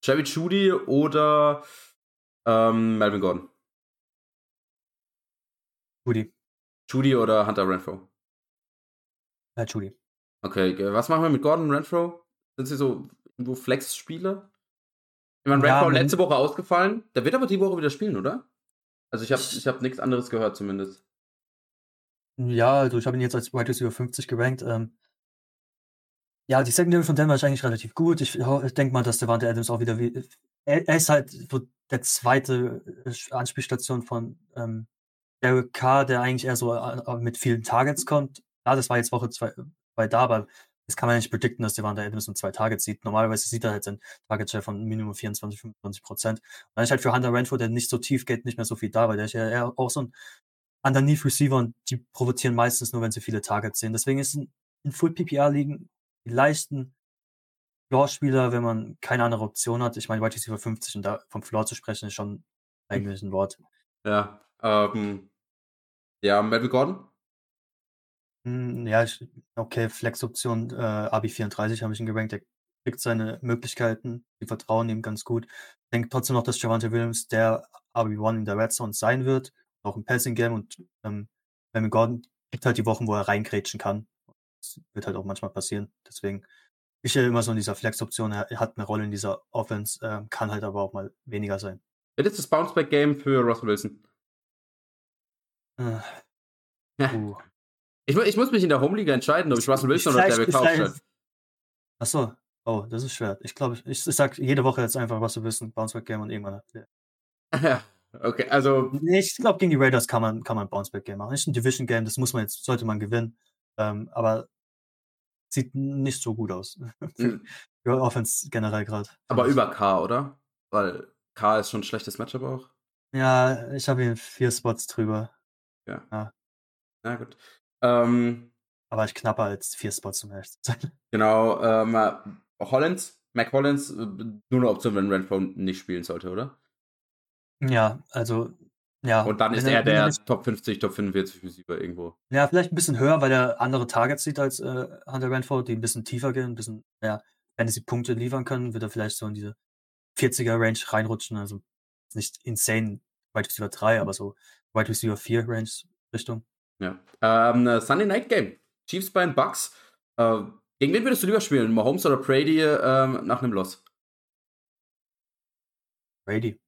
Jerry Judy oder ähm, Melvin Gordon? Judy. Judy oder Hunter Renfro? Ja, Judy. Okay, was machen wir mit Gordon Renfro? Sind sie so irgendwo Flex-Spieler? Ich meine, ja, letzte Woche ausgefallen. Der wird aber die Woche wieder spielen, oder? Also ich habe ich hab nichts anderes gehört zumindest. Ja, also ich habe ihn jetzt als Wide Receiver 50 gerankt. Ähm, ja, die Secondary von Denver ist eigentlich relativ gut. Ich, ich denke mal, dass der Wante Adams auch wieder wie. Er, er, ist halt so der zweite äh, Anspielstation von ähm, Derek Carr, der eigentlich eher so äh, mit vielen Targets kommt. Ja, das war jetzt Woche zwei, zwei da, aber das kann man ja nicht predikten, dass der Wante Adams nur zwei Targets sieht. Normalerweise sieht er halt seinen Target Share von Minimum 24, 25 Prozent. Und dann ist halt für Hunter Renfro, der nicht so tief geht, nicht mehr so viel da, weil der ist ja eher auch so ein Underneath Receiver und die provozieren meistens nur, wenn sie viele Targets sehen. Deswegen ist in Full PPR liegen die leichten Floor-Spieler, wenn man keine andere Option hat. Ich meine, Wide Receiver 50 und da vom Floor zu sprechen, ist schon eigentlich ein Wort. Ja, ähm, ja, Melvin Gordon? Hm, ja, ich, okay, Flex-Option, äh, AB34 habe ich ihn gerankt. Der kriegt seine Möglichkeiten, die vertrauen ihm ganz gut. Ich denke trotzdem noch, dass Javante Williams der RB1 in der Red Zone sein wird, auch im Passing-Game und ähm, Melvin Gordon kriegt halt die Wochen, wo er reingrätschen kann. Das wird halt auch manchmal passieren. Deswegen, ich ja immer so in dieser Flex-Option, er hat eine Rolle in dieser Offense, äh, kann halt aber auch mal weniger sein. Wird jetzt das Bounceback-Game für Russell Wilson? Äh, (laughs) uh. Ich, ich, muss mich in der Home-Liga entscheiden, ob ich Russell Wilson oder Derek Carr aufstelle. Achso, oh, das ist schwer. Ich glaube, ich, ich sag jede Woche jetzt einfach Russell Wilson, Bounceback-Game und irgendwann. (laughs) Ja. okay, also. Ich glaube, gegen die Raiders kann man, kann man Bounceback-Game machen. Nicht ein Division-Game, das muss man jetzt, sollte man gewinnen. Ähm, aber sieht nicht so gut aus. Mhm. (laughs) Für Offense generell gerade. Aber über K, oder? Weil K ist schon ein schlechtes Matchup auch. Ja, ich habe hier vier Spots drüber. Ja. Ja, ja gut. Ähm, aber ich knapper als vier Spots, um ehrlich zu sein. Genau, ähm, Hollins, Mac Hollins, äh, nur eine Option, wenn Renfro nicht spielen sollte, oder? Ja, also ja. Und dann ist er, er der nicht, Top 50, Top 45 Receiver irgendwo. Ja, vielleicht ein bisschen höher, weil er andere Targets sieht als äh, Hunter Renfro, die ein bisschen tiefer gehen, ein bisschen mehr Fantasy-Punkte liefern können, wird er vielleicht so in diese 40er-Range reinrutschen. Also nicht insane Wide Receiver 3, aber so Wide Receiver 4 Range Richtung. Ja. Ähm, Sunday Night Game. Chiefs bei den Bucks. Äh, gegen wen würdest du lieber spielen? Mahomes oder Brady ähm, nach einem Loss? Brady.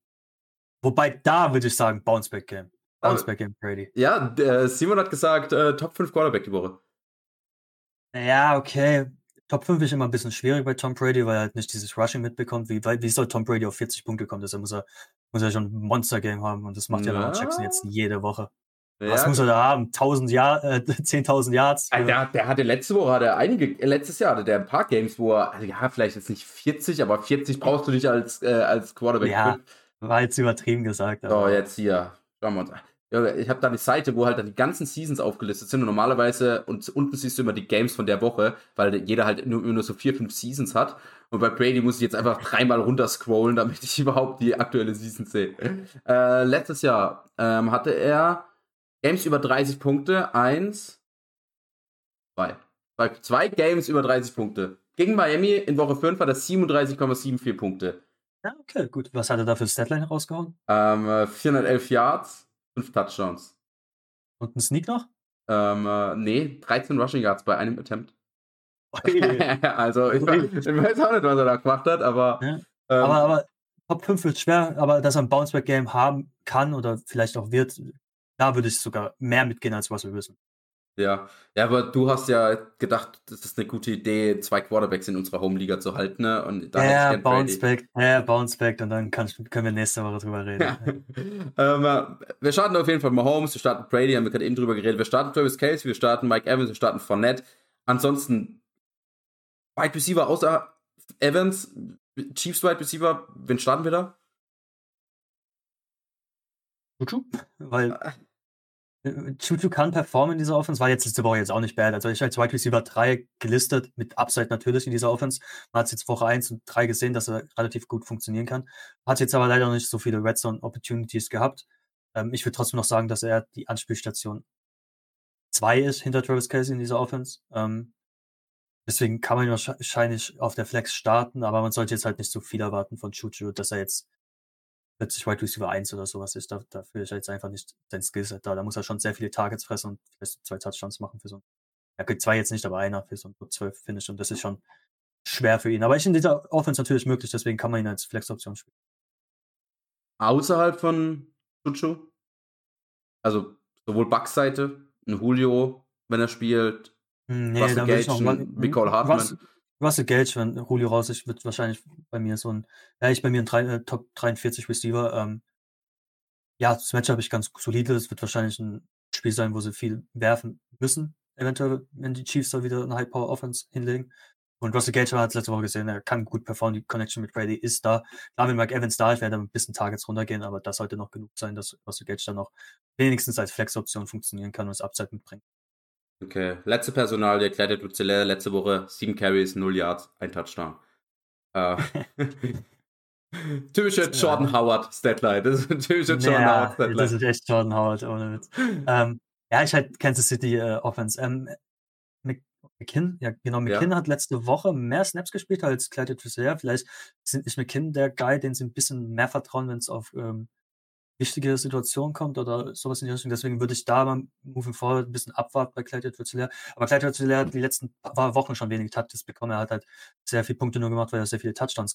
Wobei da würde ich sagen, Bounceback Game. Bounceback Game Brady. Ja, äh, Simon hat gesagt, äh, Top 5 Quarterback die Woche. Ja, okay. Top 5 ist immer ein bisschen schwierig bei Tom Brady, weil er halt nicht dieses Rushing mitbekommt. Wie, wie soll Tom Brady auf 40 Punkte kommen? Deshalb muss er, muss er schon ein Monster-Game haben und das macht ja, ja Lamar Jackson jetzt jede Woche. Ja, Was muss er da haben? 1000 Jahr, äh, (laughs) 10.000 Yards? Der, der, hatte letzte Woche, hatte einige, äh, letztes Jahr hatte der ein paar Games, wo er, also ja, vielleicht jetzt nicht 40, aber 40 brauchst du nicht als, äh, als Quarterback. Ja, war jetzt übertrieben gesagt. Aber. So, jetzt hier. Schauen wir uns an. Ich habe da eine Seite, wo halt dann die ganzen Seasons aufgelistet sind und normalerweise, und unten siehst du immer die Games von der Woche, weil jeder halt nur, nur so vier, fünf Seasons hat. Und bei Brady muss ich jetzt einfach dreimal runter scrollen, damit ich (laughs) überhaupt die aktuelle Season sehe. Äh, letztes Jahr ähm, hatte er Games über 30 Punkte. Eins, zwei. Zwei Games über 30 Punkte. Gegen Miami in Woche 5 hat er 37,74 Punkte. Ja, okay, gut. Was hat er da für Statline rausgehauen? Ähm, 411 äh, Yards, 5 Touchdowns. Und ein Sneak noch? Ähm, äh, nee, 13 Rushing Yards bei einem Attempt. (laughs) also, ich, ich, weiß auch nicht, was er da gemacht hat, aber. Ja. Ähm, aber, aber Top 5 wird schwer, aber dass er ein Bounceback-Game haben kann oder vielleicht auch wird, da würde ich sogar mehr mitgehen, als was wir wissen. Ja, ja, aber du hast ja gedacht, das ist eine gute Idee, zwei Quarterbacks in unserer Home-Liga zu halten, ne? Und da ja, Bounce Back, ja, Bounce Back und dann kann, können wir nächste Woche drüber reden. Ja. (laughs) ähm, wir starten auf jeden Fall Mahomes, wir starten Brady, haben wir gerade eben drüber geredet. Wir starten Travis Case, wir starten Mike Evans, wir starten Fournette. Ansonsten Wide Receiver außer Evans Chiefs Wide Receiver, wen starten wir da? Chuchu, weil Chuchu kann performen in dieser Offense, war jetzt letzte Woche jetzt auch nicht bad. Also ich als Wide Receiver 3 gelistet, mit Upside natürlich in dieser Offense. Man hat jetzt Woche 1 und 3 gesehen, dass er relativ gut funktionieren kann. Hat jetzt aber leider noch nicht so viele Red Zone Opportunities gehabt. Ähm, ich würde trotzdem noch sagen, dass er die Anspielstation 2 ist hinter Travis Casey in dieser Offense. Ähm, deswegen kann man ihn wahrscheinlich auf der Flex starten, aber man sollte jetzt halt nicht so viel erwarten von Chuchu, dass er jetzt plötzlich Wide Receiver 1 oder sowas ist. Da, dafür ist er jetzt einfach nicht sein Skillset da. Da muss er schon sehr viele Targets fressen und vielleicht zwei Touchdowns machen für so ein. Er kriegt zwei jetzt nicht, aber einer für so ein 12 Finish und das ist schon schwer für ihn. Aber ich in dieser Offense natürlich möglich, deswegen kann man ihn als Flex-Option spielen. Außerhalb von Chuchu? Also sowohl Bucks-Seite, ein Julio, wenn er spielt, hm, nee, Russell Gage, Nicole Hartmann. Russell, Russell Gage, wenn Julio raus ist, wird wahrscheinlich bei mir so ein, ja, ich bei mir ein 3, äh, Top 43 Receiver. Ähm, ja, das Match habe ich ganz solide. Es wird wahrscheinlich ein Spiel sein, wo sie viel werfen müssen. Eventuell, wenn die Chiefs da wieder eine High Power Offense hinlegen. Und Russell Gage hat es letzte Woche gesehen, er kann gut performen, die Connection mit Brady ist da. Klar, wenn Mike Evans da ist, werde er ein bisschen Targets runtergehen, aber das sollte noch genug sein, dass Russell Gage dann noch wenigstens als Flex-Option funktionieren kann und das Upside mitbringt. Okay, letzte Personal, der Clyde Duzeller, letzte Woche 7 Carries, 0 Yards, ein Touchdown. Äh, (laughs) typischer Jordan ja. Howard Statline. Das ist ein typischer Jordan ja, Howard Statline. Das ist echt Jordan Howard, ohne Witz. ähm, ja, ich halt Kansas City äh, Offense. Ähm, McKinn, ja genau, McKinn ja. hat letzte Woche mehr Snaps gespielt als Clyde Duzeller. Vielleicht sind nicht McKinn der Guy, den sie ein bisschen mehr vertrauen, wenn es auf ähm, wichtige Situation kommt oder sowas in die Richtung. Deswegen würde ich da mal moving forward ein bisschen abwarten bei Clyde Edwards-Helaire. Aber Clyde Edwards-Helaire hat die letzten paar Wochen schon wenig Touches bekommen. Er hat halt sehr viele Punkte nur gemacht, weil er sehr viele Touchdowns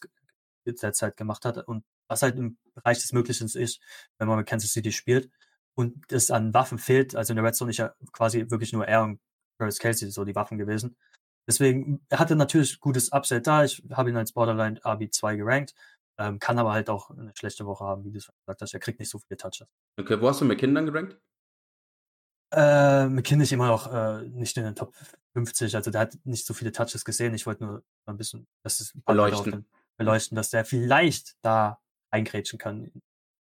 derzeit gemacht hat. Und was halt im Bereich des Möglichen ist, wenn man mit Kansas City spielt und es an Waffen fehlt, also in der Red Zone ist ja quasi wirklich nur er und Travis Kelsey so die Waffen gewesen. Deswegen, er hatte natürlich gutes Upside da. Ich habe ihn als Borderline RB2 gerankt. Ähm, kann aber halt auch eine schlechte Woche haben, wie du schon gesagt hast. Er kriegt nicht so viele Touches. Okay, wo hast du McKinnon dann gerankt? Äh, McKinnon ist immer noch äh, nicht in den Top 50. Also der hat nicht so viele Touches gesehen. Ich wollte nur ein bisschen das ist beleuchten. beleuchten, dass der vielleicht da eingrätschen kann in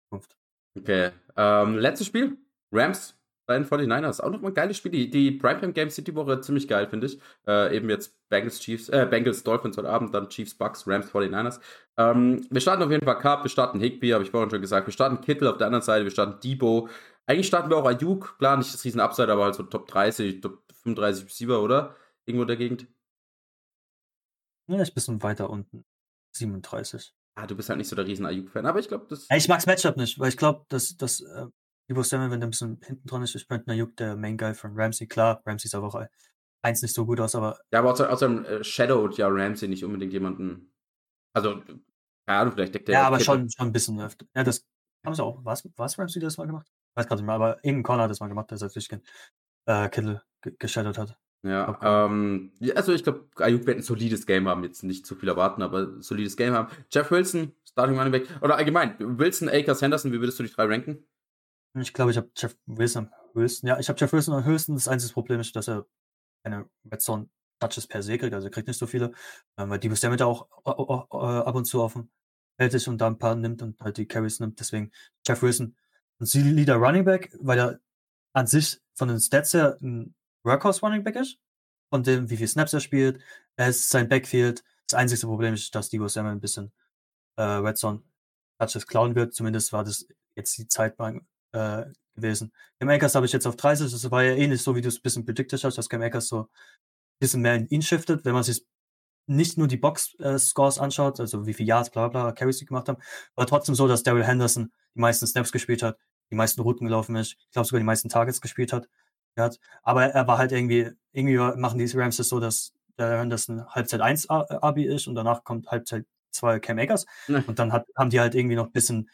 Zukunft. Okay. Ähm, letztes Spiel. Rams bei den 49ers. Auch nochmal ein geiles Spiel. Die, die Primetime Games sind die Woche ziemlich geil, finde ich. Äh, eben jetzt Bengals Chiefs, äh, Bengals Dolphins heute Abend, dann Chiefs Bucks, Rams 49ers. Ähm, wir starten auf jeden Fall Cup, wir starten Higby, habe ich vorhin schon gesagt. Wir starten Kittel auf der anderen Seite, wir starten Debo. Eigentlich starten wir auch Ayuk, klar, nicht das riesen Upside, aber halt so Top 30, Top 35 Receiver, oder? Irgendwo in der Gegend. Ja, ist ein bisschen weiter unten. 37. Ah, du bist halt nicht so der riesen Ayuk-Fan, aber ich glaube, das. Ich mag's Matchup nicht, weil ich glaube, dass, dass äh, Debo Samuel, wenn der ein bisschen hinten dran ist, ist Brandon Ayuk der Main Guy von Ramsey. Klar, Ramsey ist aber auch eins nicht so gut aus, aber. Ja, aber außer, außerdem äh, shadowt ja Ramsey nicht unbedingt jemanden. Also, keine Ahnung, vielleicht deckt der. Ja, aber schon, schon ein bisschen öfter. Ja, das haben sie auch. Was, was Ramsey das mal gemacht? Ich weiß gerade nicht mehr, aber irgendein Corner hat das mal gemacht, der als Fischkin äh, Kittel geshadowt hat. Ja, okay. ähm, also ich glaube, Ayuk wird ein solides Game haben, jetzt nicht zu viel erwarten, aber solides Game haben. Jeff Wilson, Starting Running Back, oder allgemein, Wilson, Akers, Henderson, wie würdest du die drei ranken? Ich glaube, ich habe Jeff Wilson am höchsten. Ja, ich habe Jeff Wilson am höchsten. Das einzige Problem ist, dass er keine Red Zone Touches per se kriegt. Also er kriegt nicht so viele, ähm, weil die damit auch ab und zu auf dem Feld ist und da ein paar nimmt und halt die Carries nimmt. Deswegen Jeff Wilson ein solider Running Back, weil er an sich von den Stats her ein Workhorse Running Back ist. Von dem, wie viel Snaps er spielt. Er ist sein Backfield. Das einzige Problem ist, dass Debo Samuel ein bisschen äh, Red Zone Touches klauen wird. Zumindest war das jetzt die Zeit beim äh, gewesen. Cam Akers habe ich jetzt auf 30, das war ja ähnlich so, wie du es ein bisschen predicted hast, dass Cam Akers so ein bisschen mehr in ihn shiftet, wenn man sich nicht nur die Box-Scores äh, anschaut, also wie viele Yards, bla bla, Carries sie gemacht haben, aber trotzdem so, dass Daryl Henderson die meisten Snaps gespielt hat, die meisten Routen gelaufen ist, ich glaube sogar die meisten Targets gespielt hat. hat. Aber er war halt irgendwie, irgendwie machen die Rams das so, dass Daryl Henderson Halbzeit 1 Abi ist und danach kommt Halbzeit 2 Cam Akers. Ja. Und dann hat, haben die halt irgendwie noch ein bisschen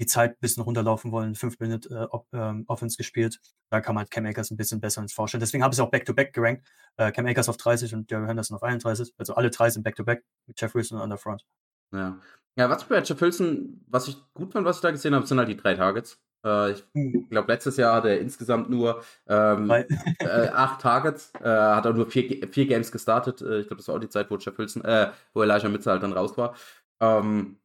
die Zeit ein bisschen runterlaufen wollen, fünf Minuten äh, ähm, Offense gespielt. Da kann man halt Cam Akers ein bisschen besser ins Vorstellen. Deswegen habe ich es auch Back-to-Back gerankt. Äh, Cam Akers auf 30 und Jerry Henderson auf 31. Also alle drei sind Back-to-Back mit Jeff Wilson an der Front. Ja. Ja, was bei Jeff Wilson, was ich gut fand, was ich da gesehen habe, sind halt die drei Targets. Äh, ich hm. glaube, letztes Jahr hat er insgesamt nur ähm, äh, acht Targets, äh, hat auch nur vier, vier Games gestartet. Äh, ich glaube, das war auch die Zeit, wo Jeff Wilson, äh, wo Elijah Mitchell halt dann raus war. Ähm,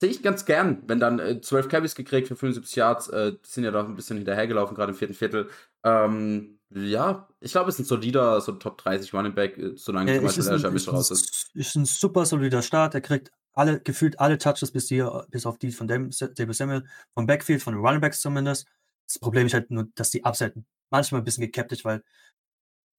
Sehe ich ganz gern, wenn dann äh, 12 Carries gekriegt für 75 Yards, äh, sind ja doch ein bisschen hinterhergelaufen, gerade im vierten Viertel. Ähm, ja, ich glaube, es ist ein solider, so Top 30 Running Back, äh, solange Äh, zum ist, Beispiel ein, raus ist. ist ein super solider Start. Er kriegt alle, gefühlt alle Touches bis, die, bis auf die von dem, David Samuel, vom Backfield, von den Running Backs zumindest. Das Problem ist halt nur, dass die Upside manchmal ein bisschen gekappt ist, weil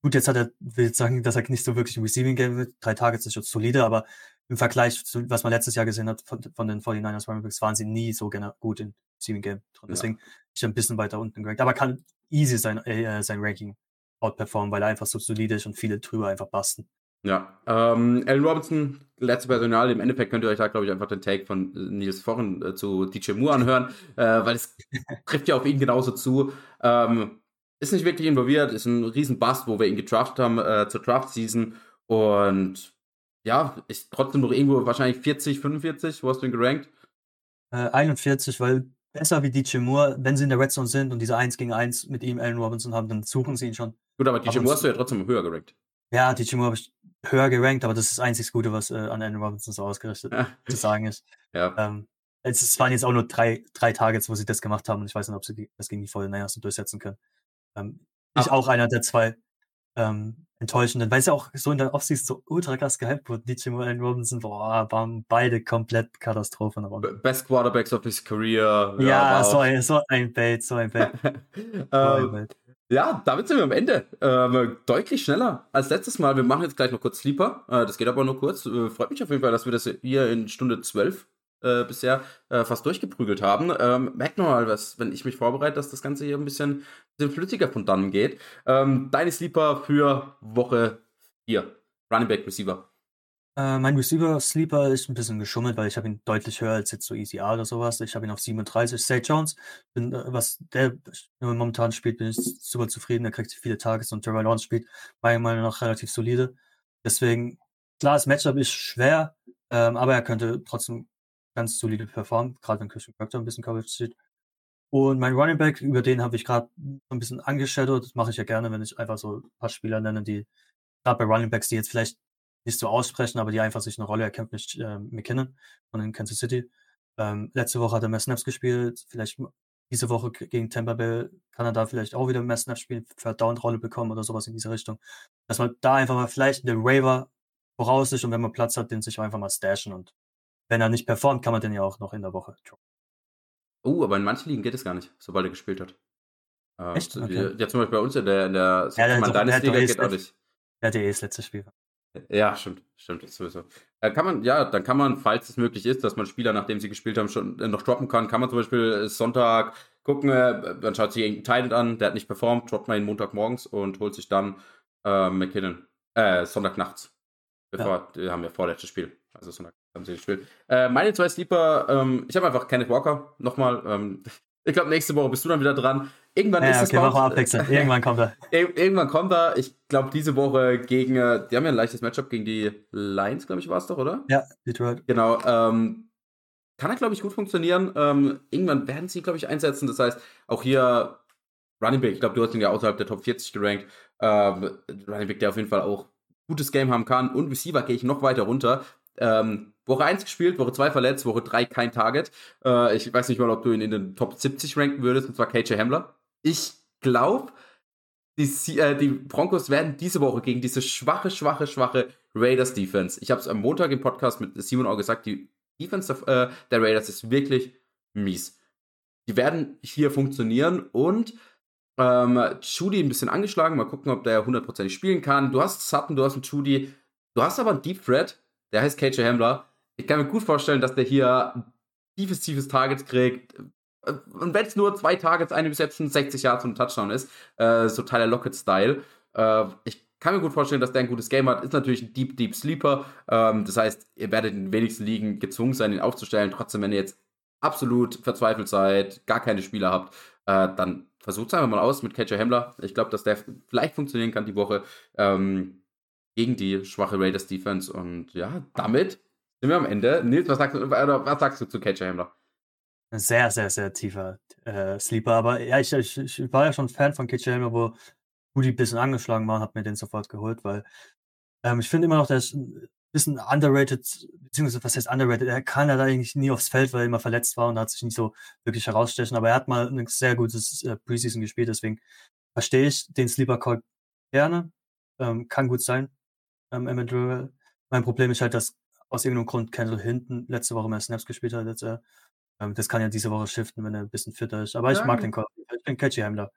gut, jetzt hat er, will jetzt sagen, dass er nicht so wirklich im Receiving Game wird. Drei Targets ist schon solide, aber im Vergleich zu, was man letztes Jahr gesehen hat von, von den 49ers Running Backs, waren sie nie so gena- gut im Receiving Game drin. Ja. Deswegen ist er ein bisschen weiter unten gerankt. Aber kann easy sein, äh, sein Ranking outperformen, weil er einfach so solide ist und viele drüber einfach basten. Ja, ähm, Allen Robinson, letzte Personal. Im Endeffekt könnt ihr euch da, glaube ich, einfach den Take von äh, Nils vorhin äh, zu DJ Moore anhören, äh, weil es (laughs) trifft ja auf ihn genauso zu. Ähm, ist nicht wirklich involviert, ist ein riesen Bust, wo wir ihn gedraftet haben äh, zur Draft-Season und ja, ist trotzdem noch irgendwo wahrscheinlich 40, 45, wo hast du ihn gerankt? Äh, 41, weil besser wie DJ Moore, wenn sie in der Red Zone sind und diese 1 gegen 1 mit ihm Allen Robinson haben, dann suchen sie ihn schon. Gut, aber Ab DJ und Moore hast du ja trotzdem höher gerankt. Ja, DJ Moore habe ich höher gerankt, aber das ist das einzig Gute, was äh, an Allen Robinson so ausgerichtet (laughs) zu sagen ist. ja. Ähm, es, es waren jetzt auch nur drei, drei Targets, wo sie das gemacht haben und ich weiß nicht, ob sie die, das gegen die Fortinanders so durchsetzen können. Ähm, ich auch einer der zwei ähm, enttäuschenden, weil es ja auch so in der Offseason so ultra krass gehypt wurde. DJ Moore, Allen Robinson, boah, waren beide komplett Katastrophe nach unten. Best Quarterbacks of his career. Ja, war so ein, so ein Bait, so ein Bait. (laughs) So ein ähm, Bait. Ja, damit sind wir am Ende. Ähm, deutlich schneller als letztes Mal. Wir machen jetzt gleich noch kurz Sleeper. Äh, das geht aber nur kurz. Äh, freut mich auf jeden Fall, dass wir das hier in Stunde 12 äh, bisher äh, fast durchgeprügelt haben. Ähm, merkt noch mal was, wenn ich mich vorbereite, dass das Ganze hier ein bisschen, bisschen flüssiger von dann geht. Ähm, deine Sleeper für Woche 4. Running Back Receiver. Äh, mein Receiver Sleeper ist ein bisschen geschummelt, weil ich habe ihn deutlich höher als jetzt so ECR oder sowas. Ich habe ihn auf 37. Zay Jones, bin, äh, was der momentan spielt, bin ich super zufrieden. Er kriegt viele Tages und Trevor Lawrence spielt meiner Meinung nach relativ solide. Deswegen, klar, das Matchup ist schwer, ähm, aber er könnte trotzdem ganz solide performen, gerade wenn Christian da ein bisschen Coverage sieht. Und mein Running Back, über den habe ich gerade ein bisschen angeschadowt. Das mache ich ja gerne, wenn ich einfach so ein paar Spieler nenne, die gerade bei Running Backs, die jetzt vielleicht nicht so aussprechen, aber die einfach sich eine Rolle erkämpfen, ist äh, McKinnon von den Kansas City. Ähm, letzte Woche hat er mehr Snaps gespielt, vielleicht diese Woche gegen Tampa Bay kann er da vielleicht auch wieder mehr Snaps spielen, für Down-Rolle bekommen oder sowas in diese Richtung. Dass man da einfach mal vielleicht den Waiver voraus ist und wenn man Platz hat, den sich einfach mal stashen und wenn er nicht performt, kann man den ja auch noch in der Woche. droppen. Oh, aber in manchen Ligen geht es gar nicht, sobald er gespielt hat. Ähm, Echt? Okay. Ja, zum Beispiel bei uns in der, in der Ja, der hat man doch- der deines Liga eh geht auch nicht. Er hat ja eh das letzte Spiel. Ja, stimmt, stimmt, sowieso. Äh, kann man, ja, dann kann man, falls es möglich ist, dass man Spieler, nachdem sie gespielt haben, schon äh, noch droppen kann, kann man zum Beispiel äh, Sonntag gucken, äh, man schaut sich irgendeinen Titan an, der hat nicht performt, droppt man ihn Montagmorgens und holt sich dann äh, McKinnon, äh, Sonntagnachts. Bevor, wir haben ja vorletztes Spiel, also Sonntag haben sie gespielt. Äh, meine zwei Sleeper, ähm, ich habe einfach Kenneth Walker, nochmal, ähm, (laughs) ich glaube, nächste Woche bist du dann wieder dran. Irgendwann ist Ja, es okay, machen wir uns- abwechselnd. (laughs) Irgendwann kommt er. Ir irgendwann kommt er. Ich glaube, diese Woche gegen, äh, die haben ja ein leichtes Matchup gegen die Lions, glaube ich, war es doch, oder? Ja, Detroit. Genau. Ähm, kann er, glaube ich, gut funktionieren. Ähm, irgendwann werden sie, glaube ich, einsetzen. Das heißt, auch hier Running Back, ich glaube, du hast ihn ja außerhalb der Top 40 gerankt. Ähm, Running Back, der auf jeden Fall auch gutes Game haben kann. Und Receiver gehe ich noch weiter runter. Ähm, Woche 1 gespielt, Woche 2 verletzt, Woche 3 kein Target. Äh, ich weiß nicht mal, ob du ihn in den Top 70 ranken würdest, und zwar KJ Hamler. Ich glaube, die, äh, die Broncos werden diese Woche gegen diese schwache, schwache, schwache Raiders Defense. Ich habe es am Montag im Podcast mit Simon auch gesagt, die Defense der, äh, der Raiders ist wirklich mies. Die werden hier funktionieren und ähm, Judy ein bisschen angeschlagen. Mal gucken, ob der hundertprozentig spielen kann. Du hast Sutton, du hast einen Judy. Du hast aber einen Deep Threat, der heißt KJ Hamler. Ich kann mir gut vorstellen, dass der hier tiefes, tiefes Target kriegt. Und wenn es nur zwei Targets, eine Reception, 60 Yards und ein Touchdown ist, äh, so Tyler Lockett-Style. Äh, ich kann mir gut vorstellen, dass der ein gutes Game hat. Ist natürlich ein Deep, Deep Sleeper. Ähm, das heißt, ihr werdet in den wenigsten Ligen gezwungen sein, ihn aufzustellen. Trotzdem, wenn ihr jetzt absolut verzweifelt seid, gar keine Spieler habt, äh, dann versucht es einfach mal aus mit KJ Hamler. Ich glaube, dass der vielleicht funktionieren kann die Woche ähm, gegen die schwache Raiders Defense. Und ja, damit sind wir am Ende. Nils, was sagst du, was sagst du zu KJ Hamler? Ein sehr, sehr, sehr tiefer äh, Sleeper. Aber ja, ich, ich, ich war ja schon Fan von KJ Hamler, wo Rudi ein bisschen angeschlagen war und habe mir den sofort geholt, weil ähm, ich finde immer noch, der ist ein bisschen underrated, beziehungsweise was heißt underrated? Er kann ja da eigentlich nie aufs Feld, weil er immer verletzt war und hat sich nicht so wirklich herausstechen. Aber er hat mal ein sehr gutes äh, Preseason gespielt, deswegen verstehe ich den Sleeper Call gerne. Ähm, kann gut sein. Ähm, eventuell. Mein Problem ist halt, dass aus irgendeinem Grund Kendall hinten letzte Woche mehr Snaps gespielt hat. Jetzt, äh, ähm, das kann ja diese Woche shiften, wenn er ein bisschen fitter ist. Aber ja. ich mag den Call. Ich bin Catchy Hamler.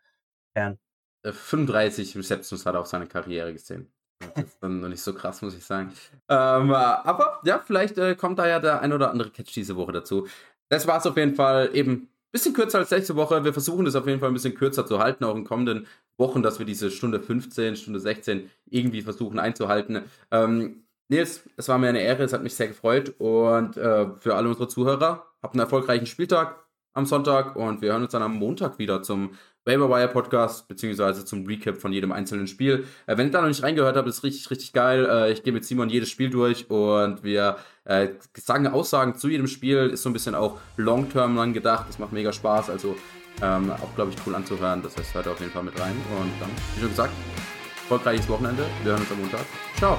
Gern. 35 äh, Receptions hat er auf seine Karriere gesehen. Das ist dann noch nicht so krass, muss ich sagen. Ähm, aber ja, vielleicht äh, kommt da ja der ein oder andere Catch diese Woche dazu. Das war es auf jeden Fall eben ein bisschen kürzer als letzte Woche. Wir versuchen das auf jeden Fall ein bisschen kürzer zu halten, auch in kommenden Wochen, dass wir diese Stunde 15, Stunde 16 irgendwie versuchen einzuhalten. Ähm, Nils, es war mir eine Ehre, es hat mich sehr gefreut und äh, für alle unsere Zuhörer, habt einen erfolgreichen Spieltag am Sonntag und wir hören uns dann am Montag wieder zum Wire Podcast, beziehungsweise zum Recap von jedem einzelnen Spiel. Äh, wenn ihr da noch nicht reingehört habt, ist richtig, richtig geil. Äh, ich gehe mit Simon jedes Spiel durch und wir äh, sagen Aussagen zu jedem Spiel. Ist so ein bisschen auch long-term lang gedacht. Das macht mega Spaß. Also ähm, auch, glaube ich, cool anzuhören. Das heißt, hört auf jeden Fall mit rein. Und dann, wie schon gesagt, erfolgreiches Wochenende. Wir hören uns am Montag. Ciao.